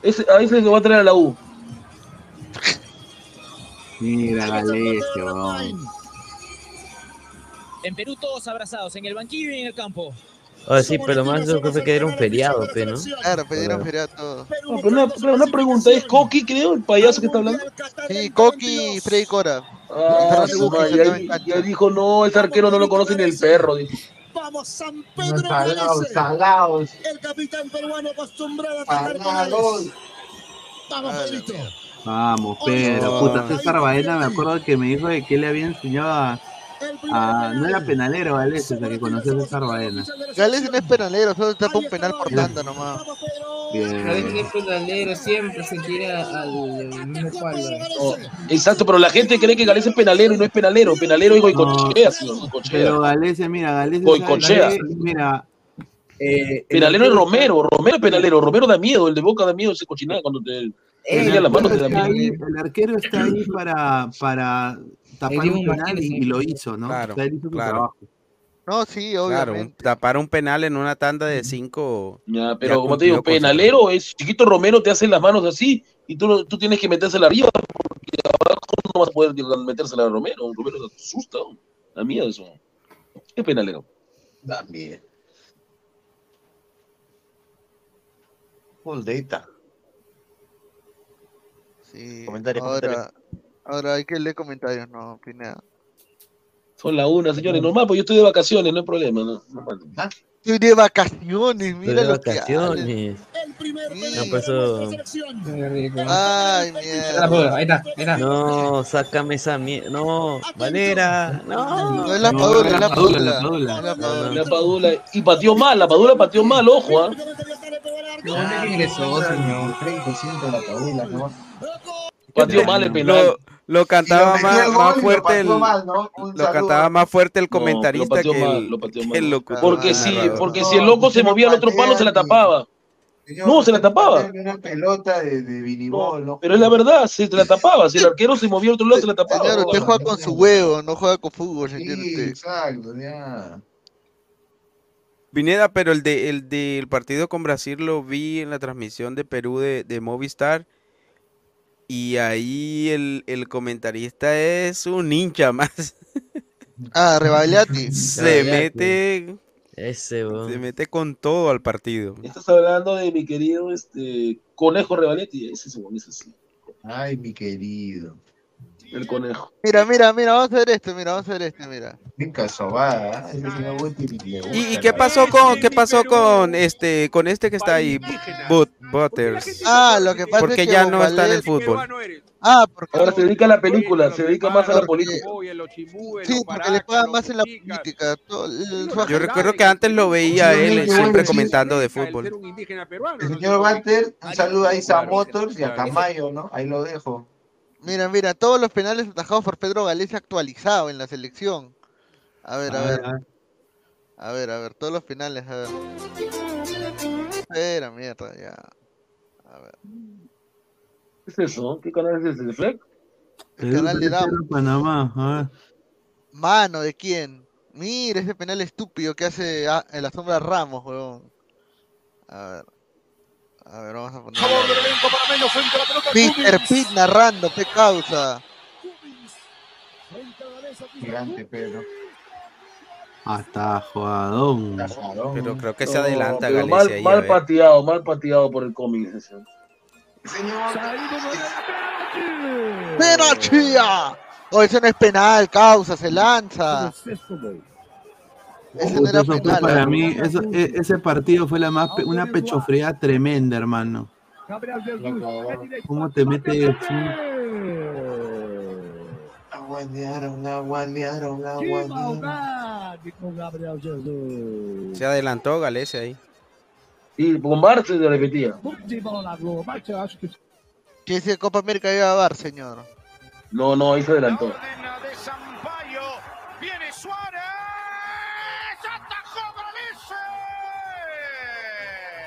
Ese, a ese lo va a traer a la U. Mira, Galesio, vamos. En Perú todos abrazados, en el banquillo y en el campo. Ah, sí, pero más yo creo que era un feriado, pe, ¿no? Claro, pidieron feriado todo. No, pero una, pero una pregunta, ¿es Coqui, creo, el payaso que está hablando? Sí, Coqui y Freddy Cora. Ah, su ya, ya dijo, no, ese arquero no lo conoce ni el perro. Dijo. Vamos, San Pedro Salados, salados. El capitán peruano acostumbrado a atacar penales. Vamos, Pedrito. Vamos, Pedro. Puta, César Baena me acuerdo que me dijo de que le había enseñado a Ah, no era penalero Gales, hasta que conoció a César Baena. Gales no es penalero, solo tapa un penal por tanda nomás. No es penalero, siempre se tira al mismo palo. Oh, exacto, pero la gente cree que Gales es penalero y no es penalero. Penalero es Goicochea. Pero Gales, mira, Gales. Goicochea. Mira. Eh, penalero es Romero, Romero es penalero, Romero da miedo, el de Boca da miedo ese cochinada cuando te, la mano te da miedo. Ahí, el arquero está ahí para, para tapar un penal y, y, lo hizo, ¿no? Claro, o sea, él hizo claro. No, sí, obviamente. Claro, tapar un penal en una tanda de cinco. Ya, pero ya como te digo, penalero es chiquito Romero te hace las manos así y tú, tú tienes que metérsela arriba porque abajo no vas a poder metérsela a Romero. Romero te asusta, da miedo eso. ¿Qué penalero? Full data. Sí, Comentarios, ahora, comentarios. Ahora hay que leer comentarios, no, Pineda. Son la una, señores. Normal, pues yo estoy de vacaciones, no hay problema. ¿no? ¿Ah? Estoy de vacaciones, mira Estoy de lo vacaciones. No, pues eso... Ay, mierda. Ahí está, ahí está. No, sácame esa mierda. No, Valera. No. No es la padula, es la padula. La padula. La padula. Y pateó mal, la padula pateó mal, ojo, ¿ah? No, no ingresó, señor. 30% de la padula, ¿no? Pateó mal el penal. Lo cantaba más, más fuerte el, mal, ¿no? lo cantaba más fuerte el comentarista no, que, el, mal, que el locutor. Porque si, porque si el loco se movía al otro palo se la tapaba. No, se la tapaba. Una pelota de, de vinibol, no, pero es la verdad, se la tapaba. Si el arquero se movía al otro lado, se la tapaba. Señor, usted juega con su huevo, no juega con fútbol, señor. Sí, usted. exacto, ya. Vineda, pero el de el del partido con Brasil lo vi en la transmisión de Perú de, de Movistar. Y ahí el, el, comentarista es un hincha más. Ah, Rebagliati. Se mete. Ese, bro. Se mete con todo al partido. Estás hablando de mi querido este Conejo Rebagliati. Ese es ese sí. Ay, mi querido. El conejo. Mira, mira, mira, vamos a ver esto, mira, vamos a ver esto, mira. Casobada, ¿Y, ¿Y qué pasó con qué pasó con este con este que está ahí, But, Butters? Ah, lo que pasa porque es que ya no está en el fútbol. Ah, porque ahora se dedica a la película, se dedica más a la política. Sí, porque le pagan más en la política. Yo recuerdo que antes lo veía él siempre comentando de fútbol. El señor Walter, un saludo a Isa Motors y a Camayo, ¿no? Ahí lo dejo. Mira, mira, todos los penales atajados por Pedro Galés actualizado en la selección. A ver, a ver. A ver, a ver, todos los finales, a ver. Espera, mierda, ya. A ver. ¿Qué es eso? ¿Qué canal es ese? ¿De Fleck? El canal de Dam. Panamá, a ver. Mano, ¿de quién? Mira ese penal estúpido que hace ah, en la sombra Ramos, weón. A ver. A ver, vamos a poner. Mr. Pitt narrando, qué causa. Gigante, Pedro. Hasta jugadón. Pero creo que se adelanta Pero Galicia mal, ahí, a mal pateado, mal pateado por el cómic. ese. ¡Penalti! O ese no es penal, causa, se lanza. Ese no era Eso fue penal. para mí, eso- e- ese partido fue la más pe- una pechofría tremenda, hermano. ¿Cómo te metes? Aguanearon, aguanearon, aguanearon. Se adelantó Galicia ahí. Y con Bar se repetía. ¿Qué dice Copa América iba a dar, señor? No, no, ahí se adelantó.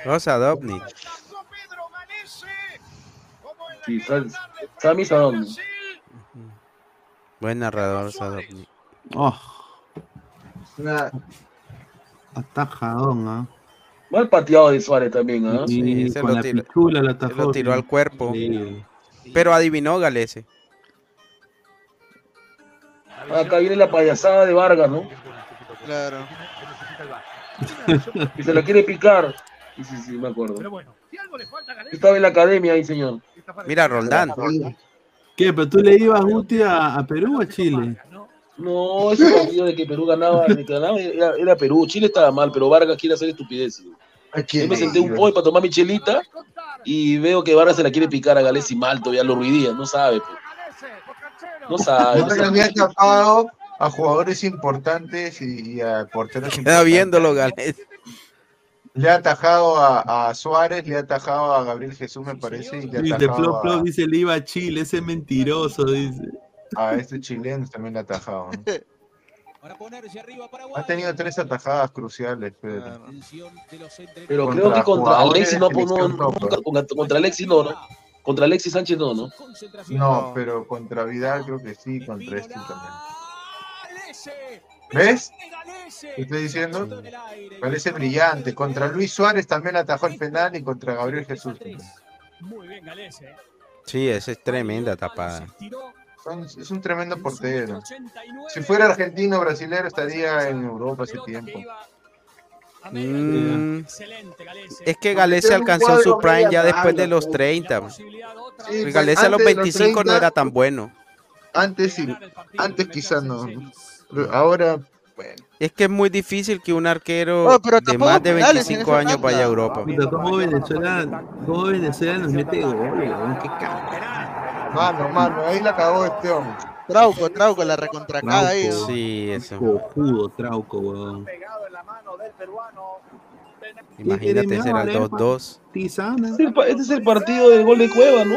Rosa Dovnik. Sí, Sal- Sami Sadón. Buen narrador, Sadovnik. Oh. Atajadón, ¿ah? Mal pateado de Suárez también, ¿ah? Sí, se con lo la tiró- pichula lo se atajó. lo tiró sí. al cuerpo. Sí. Pero adivinó Galese. Acá viene la payasada de Vargas, ¿no? Claro. Y se la quiere picar. Sí, sí, sí, me acuerdo. Yo estaba en la academia ahí, señor. Mira, Roldán. ¿Qué? ¿Pero tú le ibas, Guti, a, a Perú o a Chile? No, ese partido de que Perú ganaba, de que ganaba era, era Perú. Chile estaba mal, pero Vargas quiere hacer estupideces. Yo me senté un pollo para tomar mi chelita y veo que Vargas se la quiere picar a Galesi mal, todavía lo ruidía, no sabe. pues. No sabe. no Vargas sabe. le ha tapado a jugadores importantes y, y a porteros importantes. viéndolo Galese. Le ha atajado a, a Suárez, le ha atajado a Gabriel Jesús, me parece, y le a, dice le iba a Chile, ese mentiroso, dice. a este chileno, también le ha atajado. ¿no? Ha tenido tres atajadas cruciales, Pedro. Pero Contra creo que contra Alexis no, no, no, contra, contra Alexis no, ¿no? Contra Alexis Sánchez no, ¿no? No, pero contra Vidal creo que sí, contra este también. ¿Ves? ¿Qué estoy diciendo? Parece brillante. Contra Luis Suárez también atajó el penal y contra Gabriel Jesús. también. Sí, esa es tremenda tapada. Son- es un tremendo portero. Si fuera argentino o brasilero estaría en Europa hace tiempo. Mm, es que Galese alcanzó su prime ya después de los 30. Porque pues, Galese a los antes de los 25 no 30, era tan bueno. Antes sí, antes quizás no. Pero ahora, bueno. Es que es muy difícil que un arquero Oh, pero de más de penales en 25 esa años vaya a Europa. Puta, ¿Cómo Venezuela, cómo Venezuela nos mete goles, weón? Qué caga. Mano, mano, ahí la cagó este hombre. Trauco, Trauco, la recontracada ahí. Trauco. Sí, eso. Cojudo, trauco, weón. Imagínate, será el 2-2. Tizana. Este es, el, pa- este es el partido del gol de Cueva, ¿no?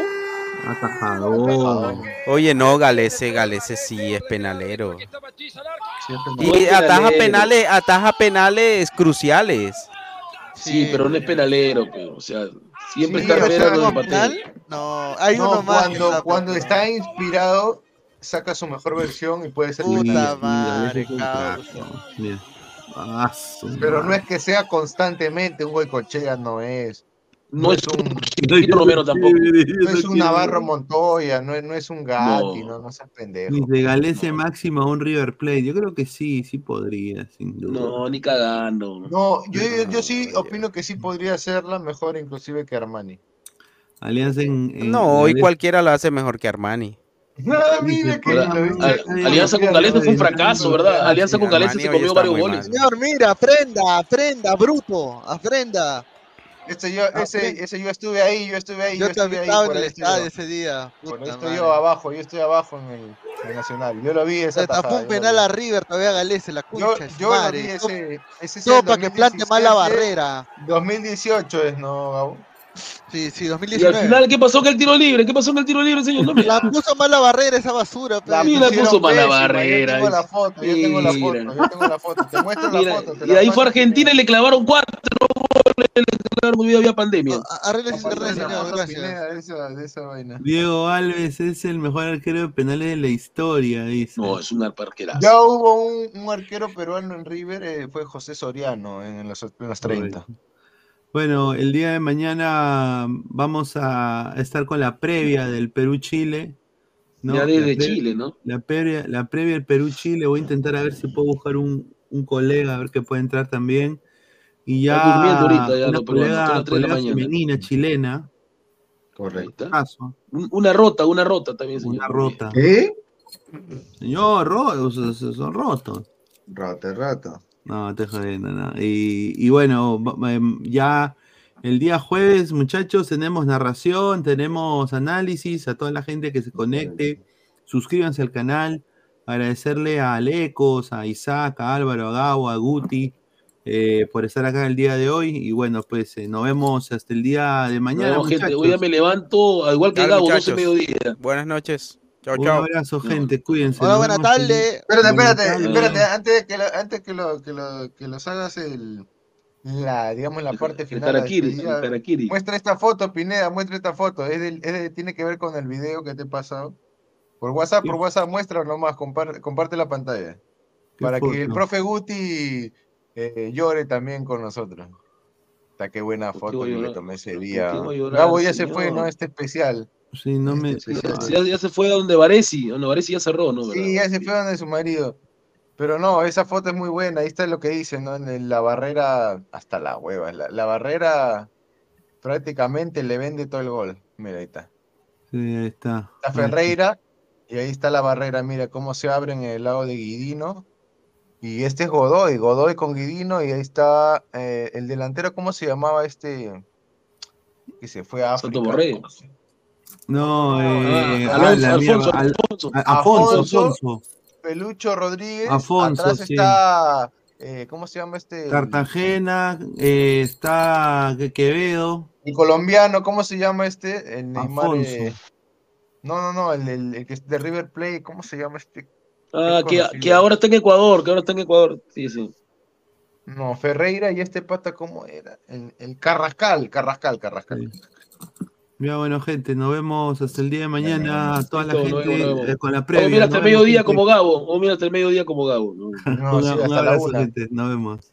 Atajador. Oye, no, Galese, Galese sí es penalero. Y ataja penales, ataja penales cruciales. Sí, pero no es penalero, pero, o sea, siempre Sí, está Rivera no, en el ¿Penal? No, hay No, uno más. cuando, está- cuando está inspirado, saca su mejor versión y puede ser Puta madre. Ah, Pero no es que sea constantemente un Goicochea, no es. No es un, un Chiquito Romero tampoco. no es un Navarro Montoya, no es, no es un Gatti, no, no, seas pendejo. Dice Galese máximo a un River Plate. Yo creo que sí, sí podría, sin duda. No, ni cagando. No, yo, yo, yo sí opino que sí podría serla mejor inclusive que Armani. Alianza en. en- No, hoy cualquiera lo hace mejor que Armani. Ah, mira que Alianza con Galese fue un fracaso, ¿verdad? Alianza con Galese se comió varios goles. Señor, mira, aprenda, aprenda, bruto, aprenda. Este yo, ese, ese yo estuve ahí, yo estuve ahí, yo, Yo estuve ahí. estaba en por el estoy estadio yo. ese día. Puta ahí estoy yo abajo, yo estoy abajo en el, en el Nacional. Yo lo vi esa Se tapó un yo penal a. River, todavía Galese, la Yo, concha su yo lo vi ese, ese para que plante mal la 2017, barrera. 2018 es, ¿no, Gabo? Sí, sí, 2019. Y al final, ¿qué pasó con el tiro libre? ¿Qué pasó con el tiro libre, señor? No me... La puso mal la barrera esa basura. La, la puso mal la barrera. Yo tengo la foto, yo tengo la foto, yo tengo la foto. Te muestro la foto. y ahí fue Argentina y le clavaron cuatro goles, le clavaron había pandemia. Arregles. Diego Alves es el mejor arquero de penales de la historia, dice. No, es un arquerazo. Ya hubo un, un arquero peruano en River, eh, fue José Soriano en los, en los 30. Bueno, el día de mañana vamos a estar con la previa del Perú-Chile. ¿no? Ya desde Chile, ¿no? La previa, la previa del Perú-Chile. Voy a intentar a ver si puedo buscar un, un colega, a ver que puede entrar también. Y ya, ahorita, ya una colega, colega femenina chilena. Correcto. Una rota, una rota también, señor. Una rota. ¿Eh? Señor, ro son rotos. Rota, rota. No, te jodiendo, no. Y, y, bueno, em, ya el día jueves, muchachos, tenemos narración, tenemos análisis, a toda la gente que se conecte, suscríbanse al canal, agradecerle a Alecos, a Isaac, a Álvaro, a Gabo, a Guti, eh, por estar acá el día de hoy. Y bueno, pues eh, nos vemos hasta el día de mañana. gente, hoy ya me levanto, igual que Gabo, 12 mediodía. Buenas noches. Un abrazo, gente, cuídense. Hola, buenas tardes. Espérate, espérate, espérate, antes de que lo, antes que lo, que lo, que los hagas el, la, digamos, la parte final. El muestra esta foto, Pineda, muestra esta foto. Es, del, es tiene que ver con el video que te he pasado. Por WhatsApp, por WhatsApp, muestra nomás, comparte, comparte la pantalla. Para que el profe Guti eh, llore también con nosotros. Está qué buena foto que le tomé ese día. Gabo ya se fue, ¿no? Este especial. Sí, no me. Ya, se fue a donde Varesi, donde Varesi ya cerró, ¿no? Sí, ya se fue a donde su marido. Pero no, esa foto es muy buena, ahí está lo que dicen, ¿no? En la barrera, hasta la hueva, la, barrera prácticamente le vende todo el gol. Mira, ahí está. Sí, ahí está. La Ferreira, y ahí está la barrera, mira cómo se abre en el lado de Guidino. Y este es Godoy, Godoy con Guidino, y ahí está eh, el delantero, ¿cómo se llamaba este? Que se fue a África. No, eh, Alfonso, Alfonso, Pelucho Rodríguez. Afonso, Atrás está, eh, ¿cómo se llama este? Cartagena, eh, está Quevedo. El colombiano, ¿cómo se llama este? El Neymar. no, no, no, el, el, que es de River Plate, ¿cómo se llama este? Ah, que, que, ahora está en Ecuador, que ahora está en Ecuador. Sí, sí. No, Ferreira y este pata, ¿cómo era? El, el Carrascal, Carrascal, Carrascal. Ya bueno, gente, nos vemos hasta el día de mañana. Toda la gente eh, con la previa. O mira hasta el mediodía como Gabo. O mira hasta el mediodía como Gabo. No, sí, hasta la una. gente. Nos vemos.